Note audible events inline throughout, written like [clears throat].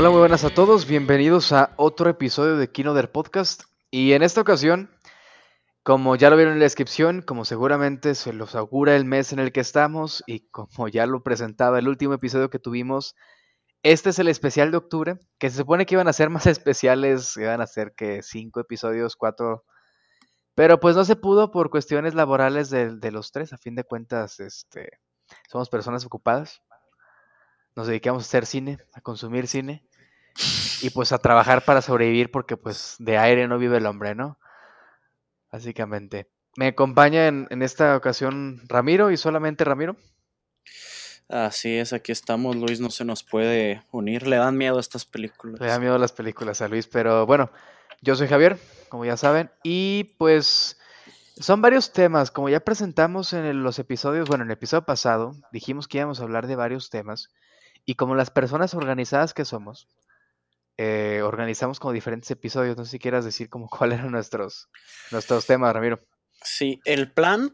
Hola, muy buenas a todos. Bienvenidos a otro episodio de Kino del Podcast. Y en esta ocasión, como ya lo vieron en la descripción, como seguramente se los augura el mes en el que estamos y como ya lo presentaba el último episodio que tuvimos, este es el especial de octubre, que se supone que iban a ser [laughs] más especiales, iban a ser que cinco episodios, cuatro, pero pues no se pudo por cuestiones laborales de, de los tres. A fin de cuentas, este, somos personas ocupadas nos dedicamos a hacer cine, a consumir cine y pues a trabajar para sobrevivir porque pues de aire no vive el hombre, ¿no? Básicamente. Me acompaña en, en esta ocasión Ramiro y solamente Ramiro. Así es, aquí estamos, Luis no se nos puede unir, le dan miedo a estas películas. Le dan miedo a las películas a Luis, pero bueno, yo soy Javier, como ya saben, y pues son varios temas, como ya presentamos en los episodios, bueno, en el episodio pasado dijimos que íbamos a hablar de varios temas, y como las personas organizadas que somos, eh, organizamos como diferentes episodios. No sé si quieras decir como [laughs] cuáles eran nuestros, nuestros temas, Ramiro. Sí, el plan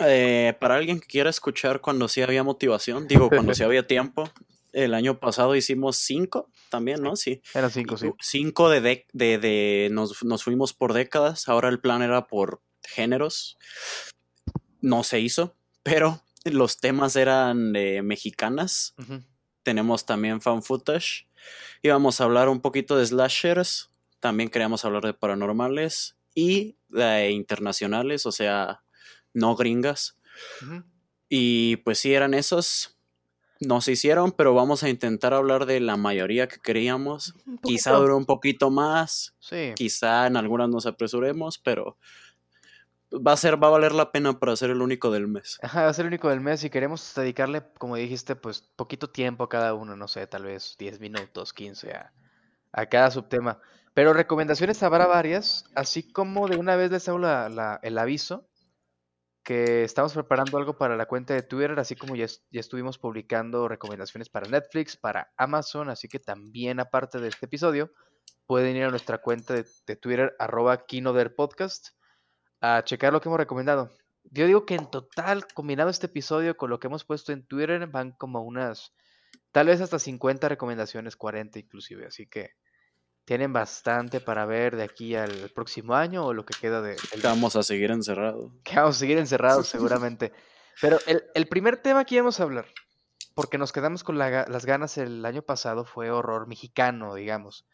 eh, para alguien que quiera escuchar cuando sí había motivación, digo, cuando sí [laughs] había tiempo. El año pasado hicimos cinco también, ¿no? Sí. Eran cinco, sí. Cinco de, de, de, de nos, nos, fuimos por décadas. Ahora el plan era por géneros. No se hizo, pero los temas eran mexicanas. Uh -huh tenemos también fan footage. Íbamos a hablar un poquito de slashers. También queríamos hablar de paranormales y de internacionales, o sea, no gringas. Uh -huh. Y pues sí, eran esos. No se hicieron, pero vamos a intentar hablar de la mayoría que queríamos. Quizá dure un poquito más. Sí. Quizá en algunas nos apresuremos, pero va a ser, va a valer la pena para ser el único del mes. Ajá, va a ser el único del mes y queremos dedicarle, como dijiste, pues poquito tiempo a cada uno, no sé, tal vez 10 minutos, 15 a, a cada subtema. Pero recomendaciones habrá varias, así como de una vez les hago el aviso que estamos preparando algo para la cuenta de Twitter, así como ya, ya, estuvimos publicando recomendaciones para Netflix, para Amazon, así que también aparte de este episodio, pueden ir a nuestra cuenta de, Twitter, arroba Podcast a checar lo que hemos recomendado. Yo digo que en total, combinado este episodio con lo que hemos puesto en Twitter, van como unas, tal vez hasta 50 recomendaciones, 40 inclusive. Así que tienen bastante para ver de aquí al próximo año o lo que queda de... Vamos a seguir encerrados. Que vamos a seguir encerrados [laughs] [laughs] seguramente. Pero el, el, primer tema que íbamos a hablar, porque nos quedamos con la, las ganas el año pasado, fue horror mexicano, digamos.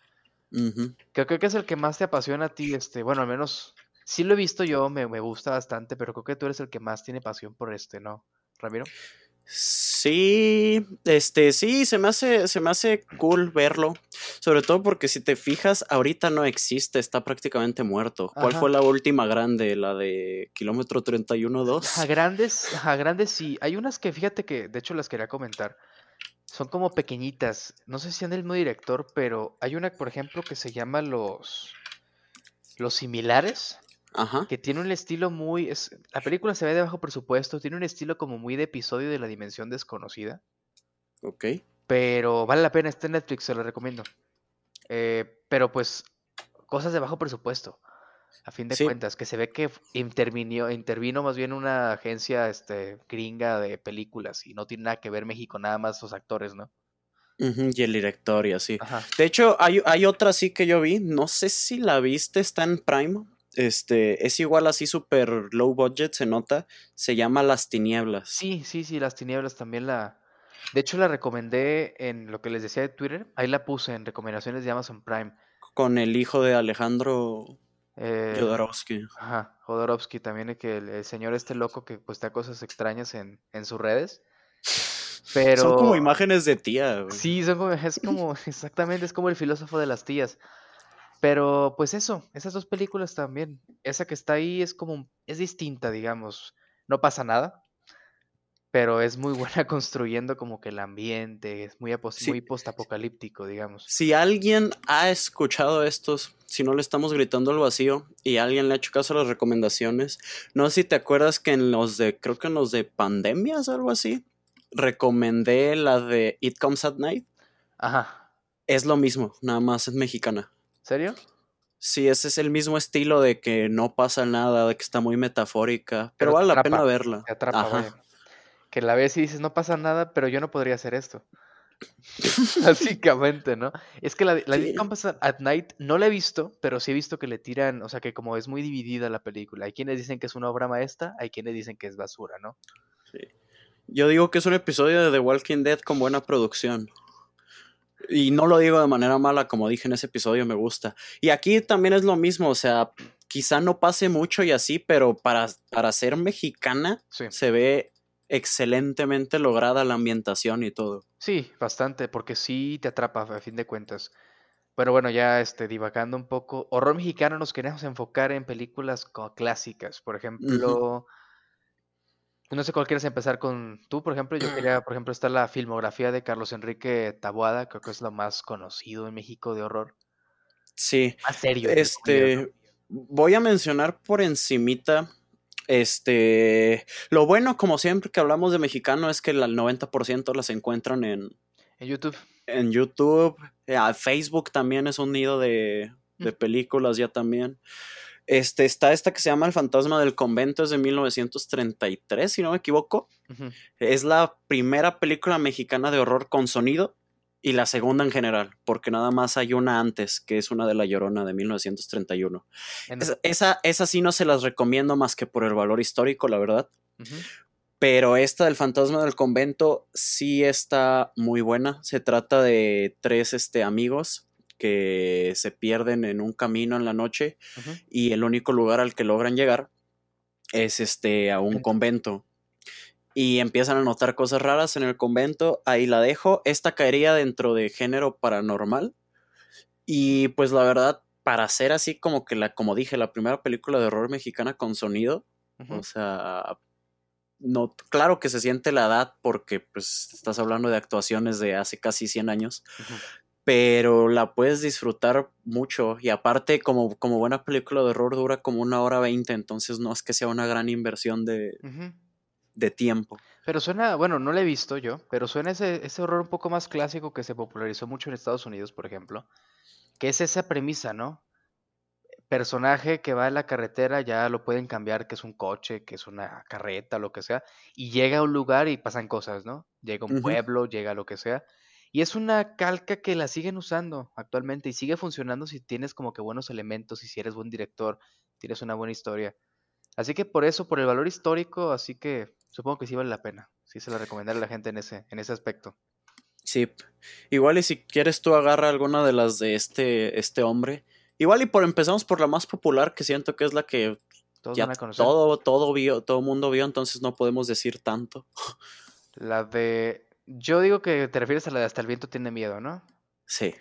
Uh -huh. que creo que es el que más te apasiona a ti, este, bueno, al menos sí lo he visto yo, me, me, gusta bastante, pero creo que tú eres el que más tiene pasión por este, ¿no, Ramiro? Sí, este, sí, se me hace, se me hace cool verlo. Sobre todo porque si te fijas, ahorita no existe, está prácticamente muerto. ¿Cuál Ajá. fue la última grande? La de kilómetro 31-2. A grandes, a grandes sí. Hay unas que fíjate que, de hecho, las quería comentar. Son como pequeñitas. No sé si son del mismo director, pero hay una, por ejemplo, que se llama Los. Los similares. Ajá. que tiene un estilo muy... Es, la película se ve de bajo presupuesto, tiene un estilo como muy de episodio de la dimensión desconocida. Ok. Pero vale la pena, está en Netflix, se lo recomiendo. Eh, pero pues, cosas de bajo presupuesto, a fin de sí. cuentas, que se ve que intervino, intervino más bien una agencia este, gringa de películas y no tiene nada que ver México, nada más los actores, ¿no? Uh -huh, y el director y así. Ajá. De hecho, hay, hay otra sí que yo vi, no sé si la viste, está en Prime este, es igual así super low budget, se nota, se llama Las Tinieblas. Sí, sí, sí, Las Tinieblas también la... De hecho la recomendé en lo que les decía de Twitter, ahí la puse en recomendaciones de Amazon Prime. Con el hijo de Alejandro eh, Jodorowsky. Ajá, Jodorowsky también, que el, el, señor este loco que postea cosas extrañas en, en sus redes. Pero... Son como imágenes de tía. Güey. Sí, son como, es como, [laughs] exactamente, es como el filósofo de las tías. Pero pues eso, esas dos películas también. Esa que está ahí es como, es distinta, digamos. No pasa nada, pero es muy [laughs] buena construyendo como que el ambiente, es muy, sí. muy postapocalíptico, digamos. Si alguien ha escuchado estos, si no le estamos gritando al vacío y alguien le ha hecho caso a las recomendaciones, no sé si te acuerdas que en los de, creo que en los de pandemias o algo así, recomendé la de It Comes at Night. Ajá. Es lo mismo, nada más es mexicana. ¿Serio? Sí, ese es el mismo estilo de que no pasa nada, de que está muy metafórica, pero, pero vale atrapa, la pena verla. Te atrapa, Ajá. Que la ves y dices, no pasa nada, pero yo no podría hacer esto. [laughs] Básicamente, ¿no? Es que la, la sí. at Night no la he visto, pero sí he visto que le tiran, o sea, que como es muy dividida la película. Hay quienes dicen que es una obra maestra, hay quienes dicen que es basura, ¿no? Sí. Yo digo que es un episodio de The Walking Dead con buena producción. Y no lo digo de manera mala, como dije en ese episodio, me gusta. Y aquí también es lo mismo, o sea, quizá no pase mucho y así, pero para, para ser mexicana se ve excelentemente lograda la ambientación y todo. Sí, bastante, porque sí te atrapa a fin de cuentas. Pero bueno, ya este, divagando un poco, horror mexicano nos queremos enfocar en películas clásicas, por ejemplo, no sé cuál quieres empezar con tú, por ejemplo, yo [clears throat] quería, por ejemplo, está la filmografía de Carlos Enrique Taboada, creo que es lo más conocido en México de horror. Sí. Más serio. Este, voy a mencionar por encimita este, lo bueno, como siempre que hablamos de mexicano, es que el 90% las encuentran en, en YouTube. En YouTube. Eh, Facebook también es un nido de, de películas ya también. Este, está esta que se llama El fantasma del convento, es de 1933, si no me equivoco. Es la primera película mexicana de horror con sonido y la segunda en general, porque nada más hay una antes, que es una de La Llorona de 1931. Esa, esa, sí no se las recomiendo más que por el valor histórico, la verdad. Pero esta del fantasma del convento sí está muy buena. Se trata de tres este, amigos que se pierden en un camino en la noche y el único lugar al que logran llegar es este a un convento y empiezan a notar cosas raras en el convento, ahí la dejo. Esta caería dentro de género paranormal. Y pues la verdad, para ser así como que la, como dije, la primera película de horror mexicana con sonido, o sea, no, claro que se siente la edad porque pues estás hablando de actuaciones de hace casi 100 años, pero la puedes disfrutar mucho y aparte como, como buena película de horror dura como una hora veinte, entonces no es que sea una gran inversión de, de tiempo. Pero suena, bueno, no lo he visto yo, pero suena ese, ese horror un poco más clásico que se popularizó mucho en Estados Unidos, por ejemplo, que es esa premisa, ¿no? Personaje que va en la carretera, ya lo pueden cambiar, que es un coche, que es una carreta, lo que sea, y llega a un lugar y pasan cosas, ¿no? Llega a un pueblo, llega a lo que sea. Y es una calca que la siguen usando actualmente y sigue funcionando si tienes como que buenos elementos y si eres buen director, tienes una buena historia. Así que por eso, por el valor histórico, así que supongo que sí vale la pena. Sí se la recomendaré a la gente en ese, en ese aspecto. Sí. Igual y si quieres tú agarra alguna de las de este, este hombre. Igual y por empezamos por la más popular, que siento que es la que ya todo, todo vio, todo mundo vio, entonces no podemos decir tanto. La de. Yo digo que te refieres a la de Hasta el viento tiene miedo, ¿no? Sí.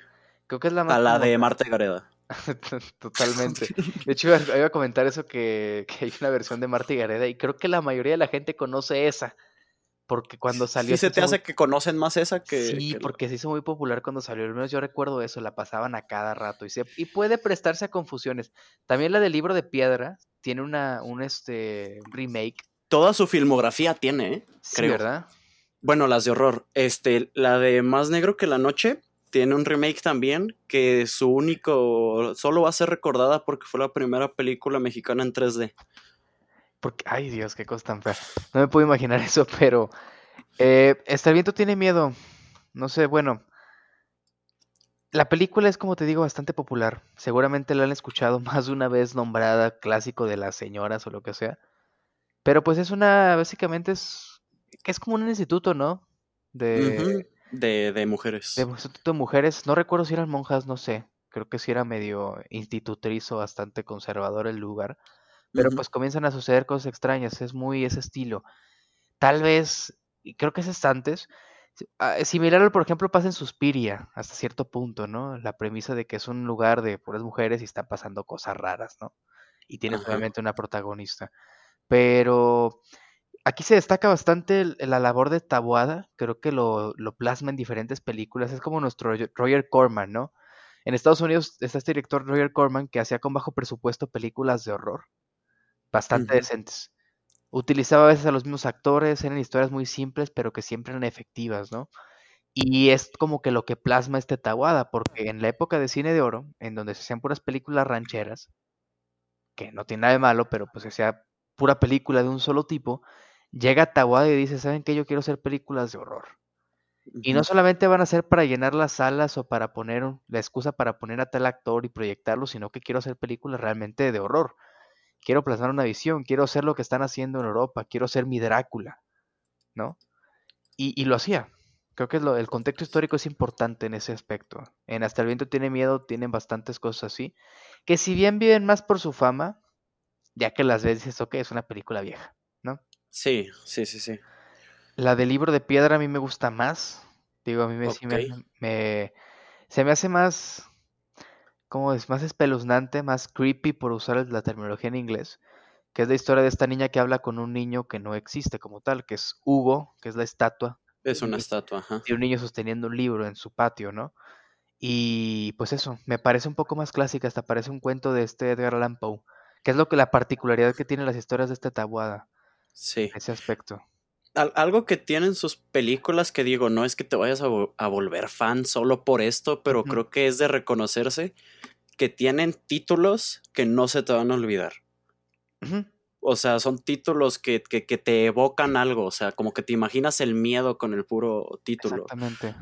Creo que es la más. A la de Marta Gareda. [laughs] Totalmente. De hecho, iba a comentar eso que, hay una versión de Marta y Gareda y creo que la mayoría de la gente conoce esa. Porque cuando salió. ¿Sí se te hace que conocen más esa que.? Sí, porque se hizo muy popular cuando salió. Al menos yo recuerdo eso, la pasaban a cada rato. Y, y puede prestarse a confusiones. También la del libro de piedra tiene una, un este, remake. Toda su filmografía tiene, ¿eh? Creo. ¿verdad? Bueno, las de horror. Este, la de Más Negro que la Noche tiene un remake también que su único solo va a ser recordada porque fue la primera película mexicana en 3D. Porque, ay Dios, qué cosa tan fea. No me puedo imaginar [laughs] eso, pero eh, Este viento tiene miedo. No sé, bueno. La película es, como te digo, bastante popular. Seguramente la han escuchado [laughs] más de una vez nombrada clásico de las señoras o lo que sea. Pero pues es una, básicamente es, que es como un instituto, ¿no? De, de, de mujeres. De, de mujeres. No recuerdo si eran monjas, no sé. Creo que sí era medio institutriz o bastante conservador el lugar. Pero pues comienzan a suceder cosas extrañas. Es muy ese estilo. Tal vez, y creo que es antes. Ah, similar, por ejemplo, pasa en Suspiria, hasta cierto punto, ¿no? La premisa de que es un lugar de puras mujeres y están pasando cosas raras, ¿no? Y tienes obviamente una protagonista. Pero Aquí se destaca bastante la labor de Tabuada, creo que lo, plasma en diferentes películas, es como nuestro Roger Corman, ¿no? En Estados Unidos está este director Roger Corman que hacía con bajo presupuesto películas de horror, bastante decentes. Utilizaba a veces a los mismos actores, eran historias muy simples, pero que siempre eran efectivas, ¿no? Y es como que lo que plasma este Tabuada, porque en la época de cine de oro, en donde se hacían puras películas rancheras, que no tiene nada de malo, pero pues se hacía pura película de un solo tipo, llega Tawada y dice, ¿saben qué? Yo quiero hacer películas de horror. Y no solamente van a ser para llenar las salas o para poner la excusa para poner a tal actor y proyectarlo, sino que quiero hacer películas realmente de horror. Quiero plasmar una visión, quiero hacer lo que están haciendo en Europa, quiero ser mi Drácula, ¿no? Y, lo hacía. Creo que el contexto histórico es importante en ese aspecto. En Hasta el viento tiene miedo tienen bastantes cosas así, que si bien viven más por su fama, ya que las ves dices, ok, es una película vieja. Sí, sí, sí, sí. La del libro de piedra a mí me gusta más. Digo, a mí me, me, se me hace más, como es? Más espeluznante, más creepy por usar la terminología en inglés, que es la historia de esta niña que habla con un niño que no existe como tal, que es Hugo, que es la estatua. Es una estatua, ajá. Y un niño sosteniendo un libro en su patio, ¿no? Y pues eso, me parece un poco más clásica, hasta parece un cuento de este Edgar Allan Poe, que es lo que la particularidad que tienen las historias de esta tabuada. Sí. Ese aspecto algo que tienen sus películas que digo, no es que te vayas a, volver fan solo por esto, pero creo que es de reconocerse que tienen títulos que no se te van a olvidar. O sea, son títulos que, que, te evocan algo, o sea, como que te imaginas el miedo con el puro título. Exactamente.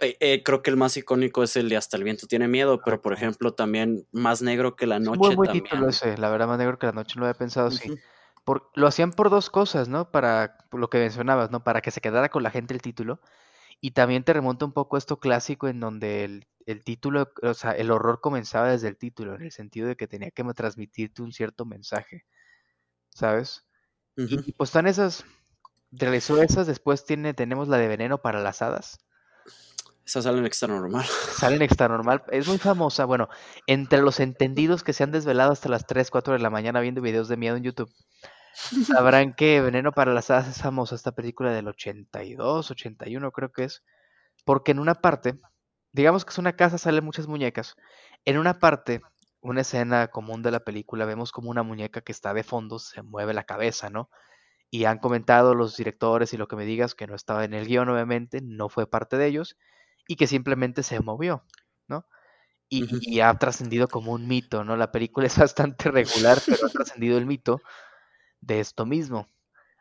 Eh, eh, creo que el más icónico es el de Hasta el viento tiene miedo, pero por ejemplo también Más negro que la noche. Muy buen título ese, la verdad, Más negro que la noche, no lo había pensado lo hacían por dos cosas, ¿no? Para lo que mencionabas, ¿no? Para que se quedara con la gente el título. Y también te remonta un poco a esto clásico en donde el, título, o sea, el horror comenzaba desde el título, en el sentido de que tenía que transmitirte un cierto mensaje, ¿sabes? y, pues están esas, realizó esas, después tiene, tenemos la de veneno para las hadas. Esa sale en extra normal. [laughs] Sale en extra normal. Es muy famosa. Bueno, entre los entendidos que se han desvelado hasta las 3, 4 de la mañana viendo videos de miedo en YouTube, Sabrán que Veneno para las Hadas es famosa esta película del 82, 81 creo que es, porque en una parte, digamos que es una casa, salen muchas muñecas, en una parte, una escena común de la película, vemos como una muñeca que está de fondo se mueve la cabeza, ¿no? Y han comentado los directores y lo que me digas que no estaba en el guion, obviamente, no fue parte de ellos, y que simplemente se movió, ¿no? Y, y ha trascendido como un mito, ¿no? La película es [laughs] bastante regular, pero ha trascendido el mito de esto mismo.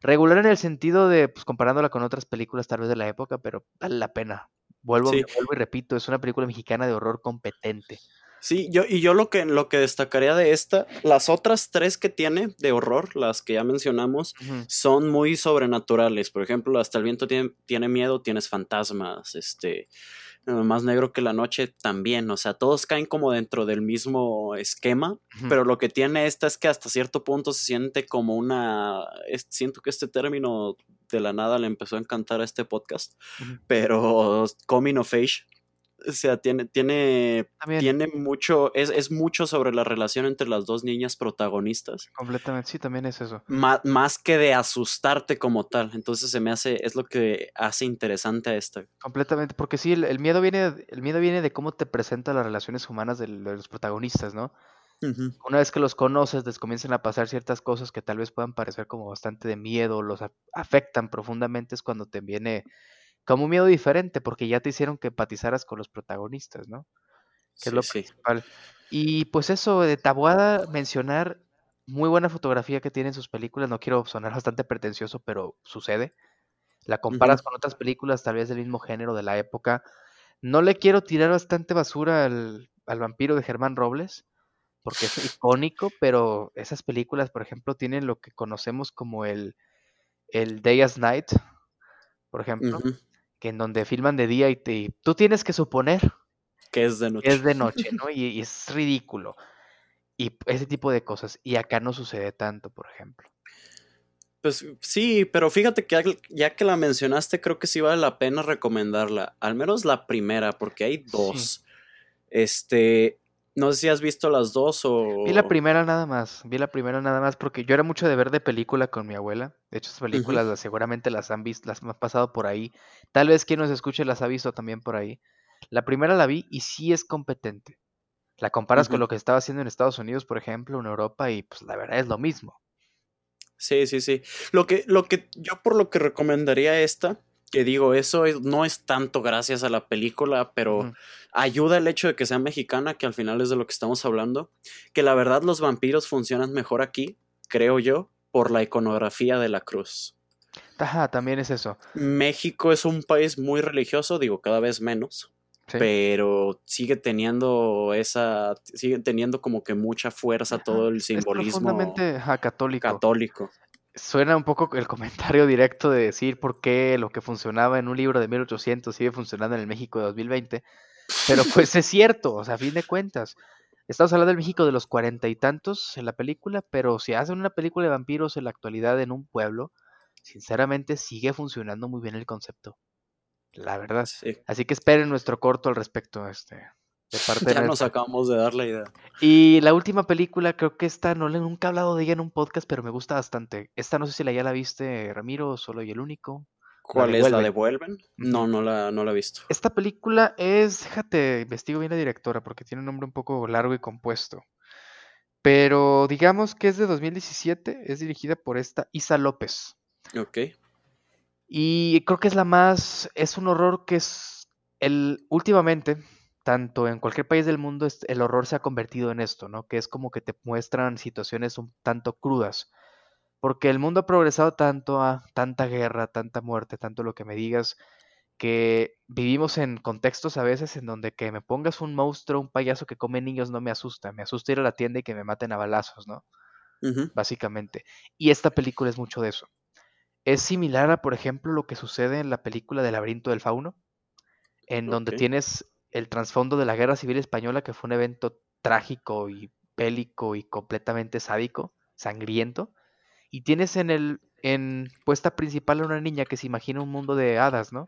Regular en el sentido de, pues comparándola con otras películas tal vez de la época, pero vale la pena. Vuelvo, vuelvo y repito, es una película mexicana de horror competente. Sí, yo, y yo lo que, lo que destacaría de esta, las otras tres que tiene de horror, las que ya mencionamos, son muy sobrenaturales. Por ejemplo, hasta el viento tiene, tiene miedo, tienes fantasmas, este, más negro que la noche también, o sea, todos caen como dentro del mismo esquema, pero lo que tiene esta es que hasta cierto punto se siente como una, siento que este término de la nada le empezó a encantar a este podcast, pero coming of age, o sea, tiene, tiene, tiene mucho, es, es, mucho sobre la relación entre las dos niñas protagonistas. Completamente, sí, también es eso. más que de asustarte como tal. Entonces se me hace, es lo que hace interesante a esta. Completamente, porque sí, el, miedo viene, el miedo viene de cómo te presenta las relaciones humanas de, los protagonistas, ¿no? Una vez que los conoces, les comienzan a pasar ciertas cosas que tal vez puedan parecer como bastante de miedo, los afectan profundamente, es cuando te viene como un miedo diferente, porque ya te hicieron que empatizaras con los protagonistas, ¿no? Que es lo principal. Y pues eso, de Tabuada, mencionar muy buena fotografía que tienen sus películas, no quiero sonar [laughs] bastante pretencioso, pero sucede. La comparas con otras películas, tal vez del mismo género, de la época. No le quiero tirar bastante basura al, al vampiro de Germán Robles, porque es [laughs] icónico, pero esas películas, por ejemplo, tienen lo que conocemos como el, el Day as Night, por ejemplo, en donde filman de día y, te, tú tienes que suponer que es de noche. Es de noche, [laughs] ¿no? Y, es ridículo. Y ese tipo de cosas. Y acá no sucede tanto, por ejemplo. Pues sí, pero fíjate que ya que la mencionaste, creo que sí vale la pena recomendarla. Al menos la primera, porque hay dos. Este, no sé si has visto las dos o... Vi la primera nada más, vi la primera nada más porque yo era mucho de ver de película con mi abuela. De hecho, esas películas seguramente las han visto, las han pasado por ahí. Tal vez quien nos escuche las ha visto también por ahí. La primera la vi y sí es competente. La comparas con lo que estaba haciendo en Estados Unidos, por ejemplo, en Europa, y pues la verdad es lo mismo. Sí, sí, sí. Lo que, lo que yo por lo que recomendaría esta que digo, eso no es tanto gracias a la película, pero ayuda el hecho de que sea mexicana, que al final es de lo que estamos hablando, que la verdad los vampiros funcionan mejor aquí, creo yo, por la iconografía de la cruz. Ajá, también es eso. México es un país muy religioso, digo, cada vez menos. Pero sigue teniendo esa, sigue teniendo como que mucha fuerza todo el simbolismo es católico. católico. Suena un poco el comentario directo de decir por qué lo que funcionaba en un libro de 1800 sigue funcionando en el México de 2020. Pero [laughs] pues es cierto, o sea, a fin de cuentas. Estamos hablando del México de los cuarenta y tantos en la película, pero si hacen una película de vampiros en la actualidad en un pueblo, sinceramente sigue funcionando muy bien el concepto. La verdad. Así que esperen nuestro corto al respecto. Este, de parte ya nos acabamos de dar la idea. Y la última película, creo que esta, no le nunca he hablado de ella en un podcast, pero me gusta bastante. Esta no sé si la ya la viste, Ramiro, solo y el único. ¿Cuál es? ¿La devuelven? No, no la, no la he visto. Esta película es, déjate, investigo bien la directora porque tiene un nombre un poco largo y compuesto. Pero digamos que es de 2017, es dirigida por esta Isa López. Ok. Y creo que es la más, es un horror que es, el, últimamente, tanto en cualquier país del mundo, el horror se ha convertido en esto, ¿no? Que es como que te muestran situaciones un tanto crudas. Porque el mundo ha progresado tanto a tanta guerra, tanta muerte, tanto lo que me digas, que vivimos en contextos a veces en donde que me pongas un monstruo, un payaso que come niños no me asusta, me asusta ir a la tienda y que me maten a balazos, ¿no? Básicamente. Y esta película es mucho de eso. Es similar a, por ejemplo, lo que sucede en la película del laberinto del fauno, en donde tienes el trasfondo de la Guerra Civil Española, que fue un evento trágico y bélico y completamente sádico, sangriento, y tienes en el en puesta principal a una niña que se imagina un mundo de hadas, ¿no?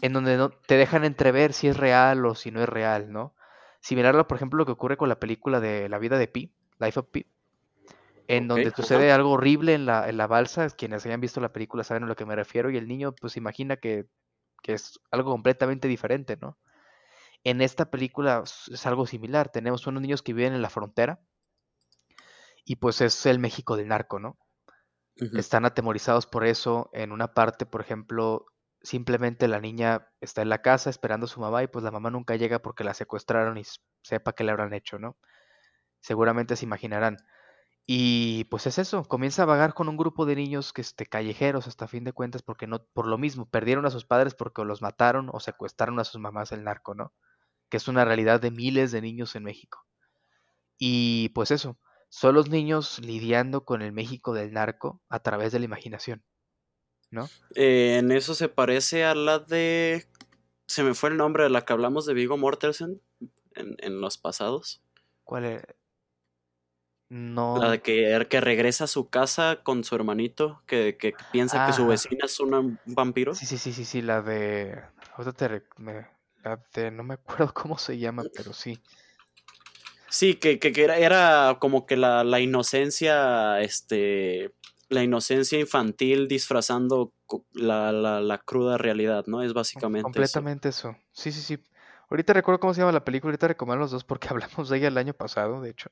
En donde no, te dejan entrever si es real o si no es real, ¿no? Similar por ejemplo, lo que ocurre con la película de La vida de Pi, Life of Pi, en donde sucede algo horrible en la, en la balsa. Quienes hayan visto la película saben a lo que me refiero. Y el niño, pues, imagina que, es algo completamente diferente, ¿no? En esta película es algo similar. Tenemos unos niños que viven en la frontera. Y pues es el México del narco, ¿no? Están atemorizados por eso. En una parte, por ejemplo, simplemente la niña está en la casa esperando a su mamá y pues la mamá nunca llega porque la secuestraron y sepa qué le habrán hecho, ¿no? Seguramente se imaginarán. Y pues es eso, comienza a vagar con un grupo de niños que este, callejeros hasta fin de cuentas porque no, por lo mismo, perdieron a sus padres porque los mataron o secuestraron a sus mamás el narco, ¿no? Que es una realidad de miles de niños en México. Y pues eso, son los niños lidiando con el México del narco a través de la imaginación, ¿no? Eh, en eso se parece a la de... Se me fue el nombre de la que hablamos de Vigo Mortensen en, en los pasados. ¿Cuál es? No. La de que, que regresa a su casa con su hermanito, que, piensa que su vecina es un vampiro. Sí, sí, sí, sí, sí, la de. La de. No me acuerdo [laughs] cómo se llama, pero sí. Sí, que, que, era, era, como que la, la, inocencia, este. La inocencia infantil disfrazando la, la, cruda realidad, ¿no? Es básicamente. Completamente eso. Sí, sí, sí. Ahorita recuerdo cómo se llama la película, ahorita recomiendo los dos porque [laughs] hablamos de ella el año pasado, de hecho.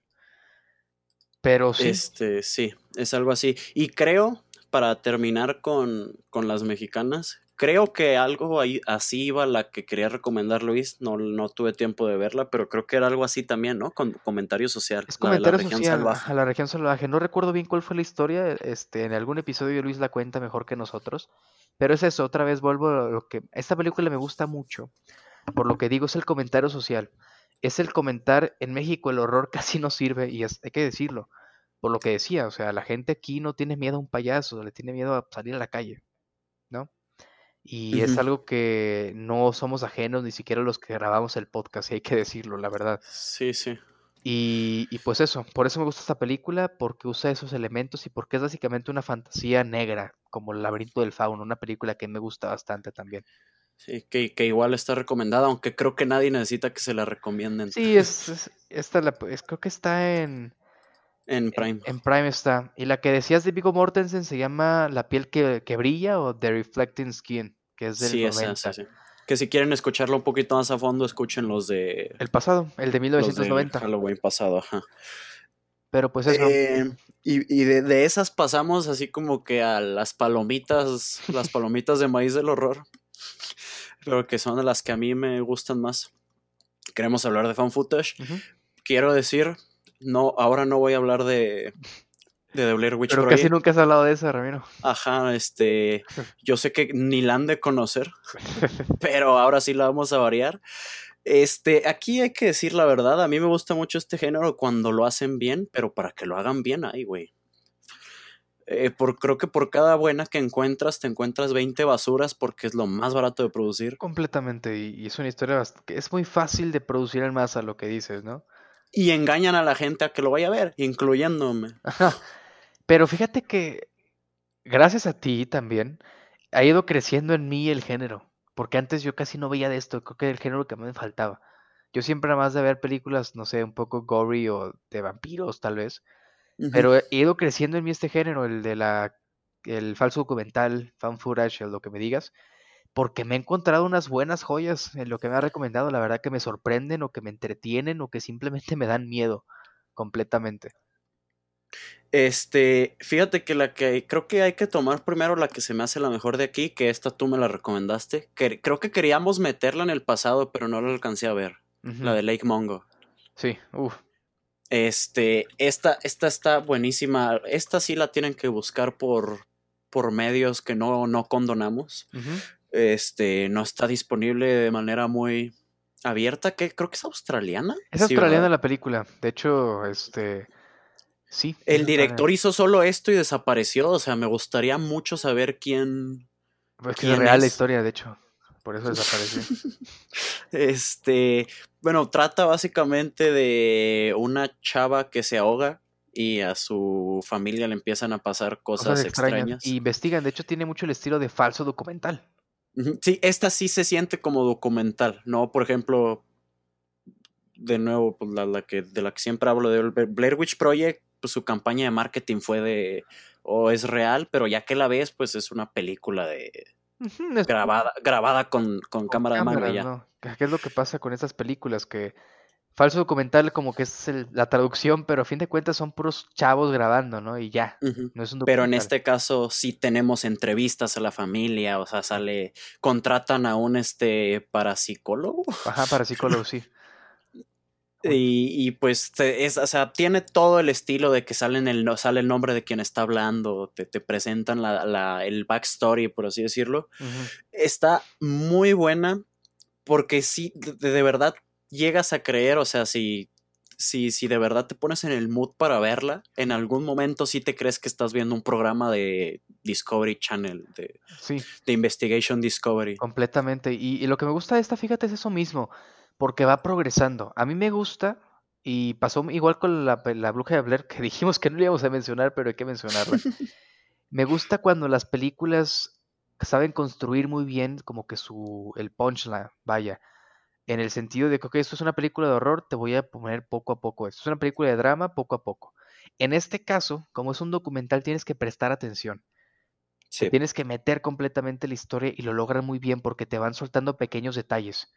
Pero sí. Este, sí, es algo así. Y creo, para terminar con, con las mexicanas, creo que algo ahí, así iba la que quería recomendar Luis. No, no tuve tiempo de verla, pero creo que era algo así también, ¿no? Con comentario social. Es comentario social a la región salvaje. No recuerdo bien cuál fue la historia. Este, en algún episodio Luis la cuenta mejor que nosotros. Pero es eso, otra vez vuelvo a lo que. Esta película me gusta mucho. Por lo que digo, es el comentario social es el comentar en México el horror [laughs] casi no sirve y hay que decirlo. Por lo que decía, o sea, la gente aquí no tiene miedo a un payaso, le tiene miedo a salir a la calle, ¿no? Y es algo que no somos ajenos, ni siquiera los que grabamos el podcast, y hay que decirlo, la verdad. Sí, sí. Y, y, pues eso, por eso me gusta esta película, porque usa esos elementos y porque es básicamente una fantasía negra, como El laberinto del fauno, una película que me gusta bastante también. Sí, que, que, igual está recomendada, aunque creo que nadie necesita que se la recomienden. Sí, es, esta la, es, creo que está en... En Prime. En, Prime está. Y la que decías de Vigo Mortensen se llama La piel que, que brilla o The Reflecting Skin, que es del sí, 90. Esa, sí, Que si quieren escucharlo un poquito más a fondo, escuchen los de... El pasado, el de 1990. El Halloween pasado, ajá. Pero pues eso. Eh, y, y de, de, esas pasamos así como que a las palomitas, las [laughs] palomitas de maíz del horror. Creo que son de las que a mí me gustan más. Queremos hablar de fan footage. Quiero decir, no, ahora no voy a hablar de De The Blair Witch Pero casi nunca has hablado de eso, Ramiro. Ajá, este. [laughs] Yo sé que ni la han de conocer, [laughs] pero ahora sí la vamos a variar. Este, aquí hay que decir la verdad, a mí me gusta mucho este género cuando lo hacen bien, pero para que lo hagan bien, ay, güey. Eh, por, creo que por cada buena que encuentras, te encuentras 20 basuras porque es lo más barato de producir. Completamente, y, es una historia que es muy fácil de producir en masa lo que dices, ¿no? Y engañan a la gente a que lo vaya a ver, incluyéndome. Pero fíjate que gracias a ti también ha ido creciendo en mí el género. Porque antes yo casi no veía de esto, creo que era el género que me faltaba. Yo siempre nada más de ver películas, no sé, un poco gory o de vampiros tal vez. Pero he ido creciendo en mí este género, el de la el falso documental, fan footage, lo que me digas, porque me he encontrado unas buenas joyas en lo que me ha recomendado, la verdad que me sorprenden o que me entretienen o que simplemente me dan miedo completamente. Este, fíjate que la que creo que hay que tomar primero la que se me hace la mejor de aquí, que esta tú me la recomendaste. Que, creo que queríamos meterla en el pasado, pero no la alcancé a ver. La de Lake Mongo. Sí, uff. Este, esta, esta está buenísima. Esta sí la tienen que buscar por, por medios que no, no condonamos. Este, no está disponible de manera muy abierta, que creo que es australiana. Es australiana la película. De hecho, este Sí. El director hizo solo esto y desapareció. O sea, me gustaría mucho saber quién. Pues es real la historia, de hecho. Por eso desapareció. [laughs] este. Bueno, trata básicamente de una chava que se ahoga y a su familia le empiezan a pasar cosas, extrañas. Y investigan, de hecho, tiene mucho el estilo de falso documental. Sí, esta sí se siente como documental, ¿no? Por ejemplo, de nuevo, pues la, que, de la que siempre hablo de Blair Witch Project, pues su campaña de marketing fue de, o es real, pero ya que la ves, pues es una película de... grabada, grabada con, cámara, de mano ya. ¿Qué es lo que pasa con estas películas? Que falso documental como que es la traducción, pero a fin de cuentas son puros chavos grabando, ¿no? Y ya, no es un Pero en este caso sí tenemos entrevistas a la familia, o sea, sale, contratan a un este parapsicólogo. Ajá, parapsicólogo, sí. [laughs] Y, pues, es, o sea, tiene todo el estilo de que sale, el, sale el nombre de quien está hablando, te, te presentan la, la, el backstory, por así decirlo. Está muy buena porque sí, de, verdad llegas a creer, o sea, si, si, si de verdad te pones en el mood para verla, en algún momento sí te crees que estás viendo un programa de Discovery Channel, de, de Investigation Discovery. Completamente. Y, y lo que me gusta de esta, fíjate, es eso mismo porque va progresando. A mí me gusta, y pasó igual con la, la bruja de Blair, que [laughs] dijimos que no le íbamos a mencionar, pero hay que mencionarla. [laughs] me gusta cuando las películas saben construir muy bien como que su el punchline, vaya, en el sentido de que ok, esto es una película de horror, te voy a poner poco a poco esto es una película de drama, poco a poco. En este caso, como es un documental, tienes que prestar atención. Tienes que meter completamente la historia y lo logran muy bien porque te van soltando pequeños detalles.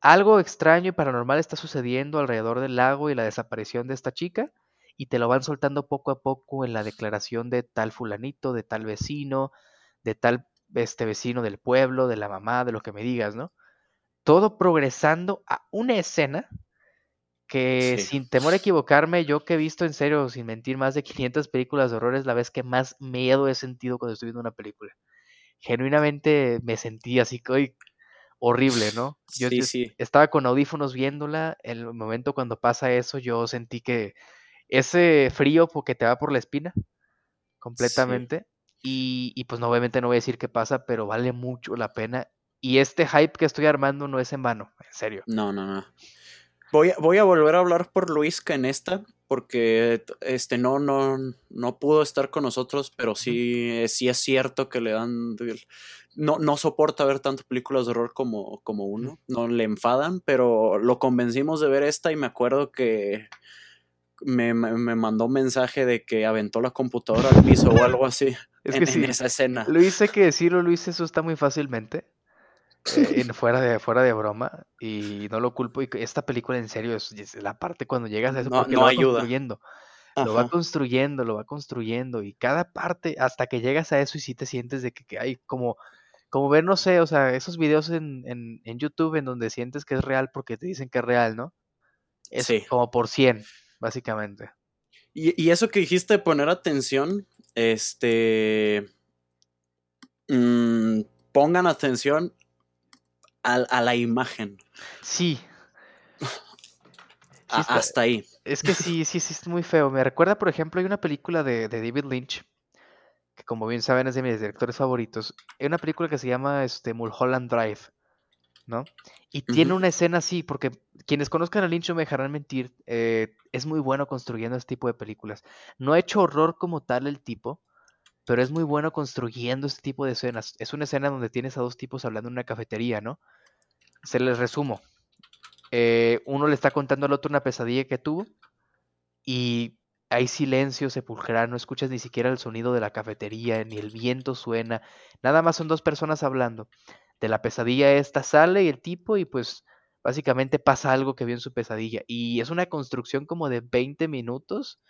Algo extraño y paranormal está sucediendo alrededor del lago y la desaparición de esta chica, y te lo van soltando poco a poco en la declaración de tal fulanito, de tal vecino, de tal este vecino del pueblo, de la mamá, de lo que me digas, ¿no? Todo progresando a una escena que sin temor a equivocarme, yo que he visto en serio, sin mentir, más de 500 películas de horror, es la vez que más miedo he sentido cuando estoy viendo una película. Genuinamente me sentí así, hoy horrible, ¿no? Yo sí, sí. estaba con audífonos viéndola, en el momento cuando pasa eso yo sentí que ese frío porque te va por la espina completamente y, y, pues no, obviamente no voy a decir qué pasa, pero vale mucho la pena y este hype que estoy armando no es en vano, en serio. No, no, no. Voy a, voy a volver a hablar por Luisca en esta, porque este no, no, no pudo estar con nosotros, pero sí, sí es cierto que le dan no, no soporta ver tantas películas de horror como, como uno, no le enfadan, pero lo convencimos de ver esta y me acuerdo que me, mandó un mensaje de que aventó la computadora al piso o algo así es en, que esa escena. Lo hice que decirlo, Luis, eso está muy fácilmente. Eh, [laughs] fuera, de, fuera de broma y no lo culpo y esta película en serio es, la parte cuando llegas a eso porque lo va construyendo lo va construyendo lo va construyendo y cada parte hasta que llegas a eso y si te sientes de que hay como como ver, no sé, o sea, esos videos en, en, en, YouTube en donde sientes que es real porque te dicen que es real, ¿no? Es como por 100, básicamente. Y, eso que dijiste de poner atención, este. Mm, pongan atención a, la imagen. Sí. hasta ahí. Es que sí, sí, sí, es muy feo. Me recuerda, por ejemplo, hay una película de, David Lynch, que como bien saben es de mis directores favoritos. Hay una película que se llama este, Mulholland Drive, ¿no? Y tiene una escena así, porque quienes conozcan a Lynch no me dejarán mentir, eh, es muy bueno construyendo este tipo de películas. No ha hecho horror como tal el tipo, pero es muy bueno construyendo este tipo de escenas. Es una escena donde tienes a dos tipos hablando en una cafetería, ¿no? Se les resumo. Eh, uno le está contando al otro una pesadilla que tuvo y hay silencio sepulcral, no escuchas ni siquiera el sonido de la cafetería, ni el viento suena, nada más son dos personas hablando. De la pesadilla esta sale y el tipo y pues básicamente pasa algo que vio en su pesadilla. Y es una construcción como de 20 minutos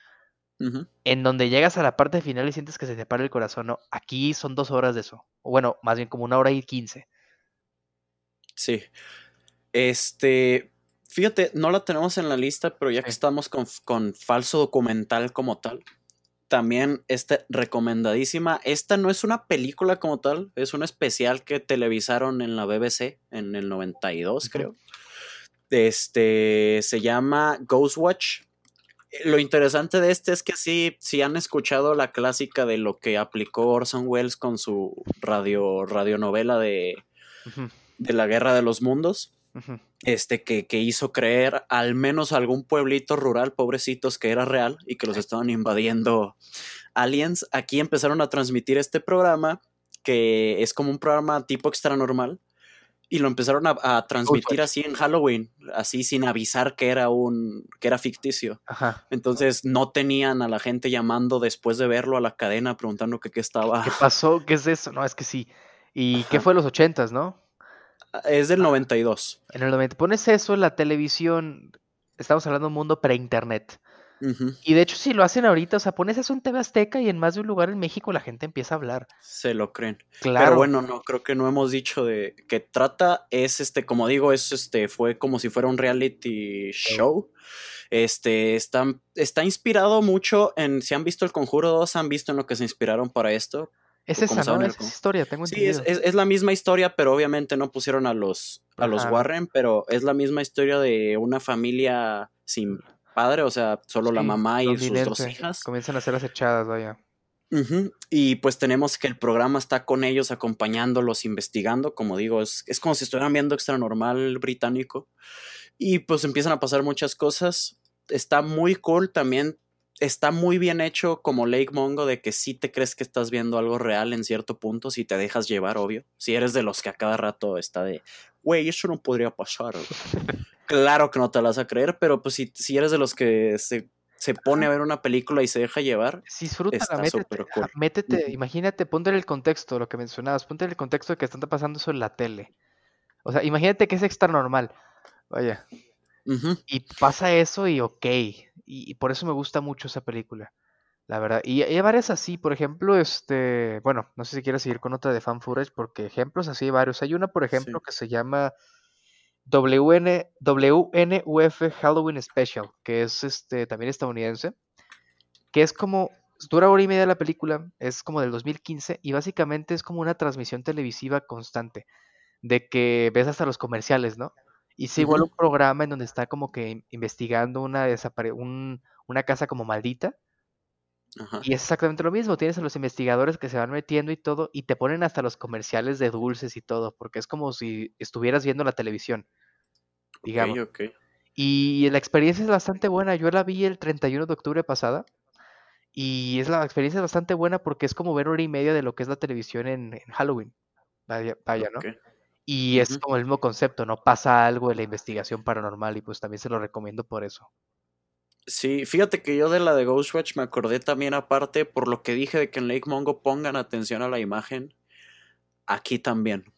en donde llegas a la parte final y sientes que se te para el corazón. ¿no? Aquí son dos horas de eso. O bueno, más bien como una hora y quince. Sí. Este, fíjate, no la tenemos en la lista, pero ya que estamos con, falso documental como tal, también esta recomendadísima. Esta no es una película como tal, es un especial que televisaron en la BBC en el 92, creo. Este se llama Ghostwatch. Lo interesante de este es que sí, si han escuchado la clásica de lo que aplicó Orson Welles con su radio, radionovela de, de la Guerra de los Mundos este, que, que, hizo creer al menos algún pueblito rural, pobrecitos, que era real y que los estaban invadiendo aliens. Aquí empezaron a transmitir este programa, que es como un programa tipo extra normal, y lo empezaron a, transmitir así en Halloween, así sin avisar que era un que era ficticio. Entonces no tenían a la gente llamando después de verlo a la cadena preguntando que qué estaba. ¿Qué pasó? ¿Qué es eso? No, es que sí. ¿Y qué fue los ochentas, no? Es del 92. En el 90. Pones eso en la televisión. Estamos hablando de un mundo pre-internet. Y de hecho, si lo hacen ahorita, o sea, pones eso en TV Azteca y en más de un lugar en México la gente empieza a hablar. Se lo creen. Claro. Pero bueno, no, creo que no hemos dicho de que trata, es este, como digo, es este, fue como si fuera un reality show. Este, está, está inspirado mucho en, si han visto El Conjuro 2, han visto en lo que se inspiraron para esto. Es esa, ¿no? Es historia, tengo entendido. Sí, es, la misma historia, pero obviamente no pusieron a los, a los Warren, pero es la misma historia de una familia sin padre, o sea, solo la mamá y sus dos hijas. Comienzan a ser acechadas, vaya. Y pues tenemos que el programa está con ellos acompañándolos, investigando, como digo, es, es como si estuvieran viendo extra normal británico. Y pues empiezan a pasar muchas cosas. Está muy cool también está muy bien hecho como Lake Mongo de que sí te crees que estás viendo algo real en cierto punto, si te dejas llevar, obvio. Si eres de los que a cada rato está de, güey, eso no podría pasar. [laughs] claro que no te la vas a creer, pero pues si, si eres de los que se, se pone a ver una película y se deja llevar, disfruta, métete, métete imagínate, ponte en el contexto, lo que mencionabas, ponte en el contexto de que está pasando eso en la tele. O sea, imagínate que es extra normal. Vaya. Y pasa eso y ok, y, por eso me gusta mucho esa película, la verdad. Y hay varias así, por ejemplo, este, bueno, no sé si quieres seguir con otra de fan footage, porque ejemplos así hay varios. Hay una, por ejemplo, que se llama WN, WNUF Halloween Special, que es este también estadounidense, que es como, dura hora y media la película, es como del 2015, y básicamente es como una transmisión televisiva constante, de que ves hasta los comerciales, ¿no? Y sí, igual un programa en donde está como que investigando una, desapare un, una casa como maldita. Y es exactamente lo mismo, tienes a los investigadores que se van metiendo y todo, y te ponen hasta los comerciales de dulces y todo, porque es como si estuvieras viendo la televisión, digamos. Y la experiencia es bastante buena, yo la vi el 31 de octubre pasada, y es la experiencia es bastante buena porque es como ver hora y media de lo que es la televisión en, Halloween. Vaya, vaya ¿no? Y es como el mismo concepto, ¿no? Pasa algo en la investigación paranormal y pues también se lo recomiendo por eso. Sí, fíjate que yo de la de Ghostwatch me acordé también aparte por lo que dije de que en Lake Mongo pongan atención a la imagen. Aquí también.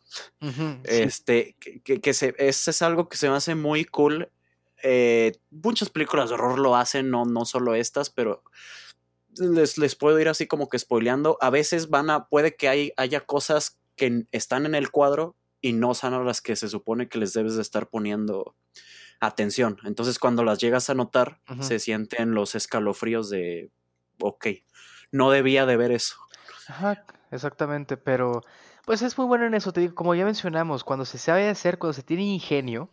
este, que, que, se, ese es algo que se me hace muy cool. Eh, muchas películas de horror lo hacen, no, no solo estas, pero les, les puedo ir así como que spoileando. A veces van a, puede que hay, haya cosas que están en el cuadro y no son a las que se supone que les debes de estar poniendo atención. Entonces cuando las llegas a notar, se sienten los escalofríos de, ok, no debía de ver eso. Ajá, exactamente, pero pues es muy bueno en eso, te digo, como ya mencionamos, cuando se sabe hacer, cuando se tiene ingenio,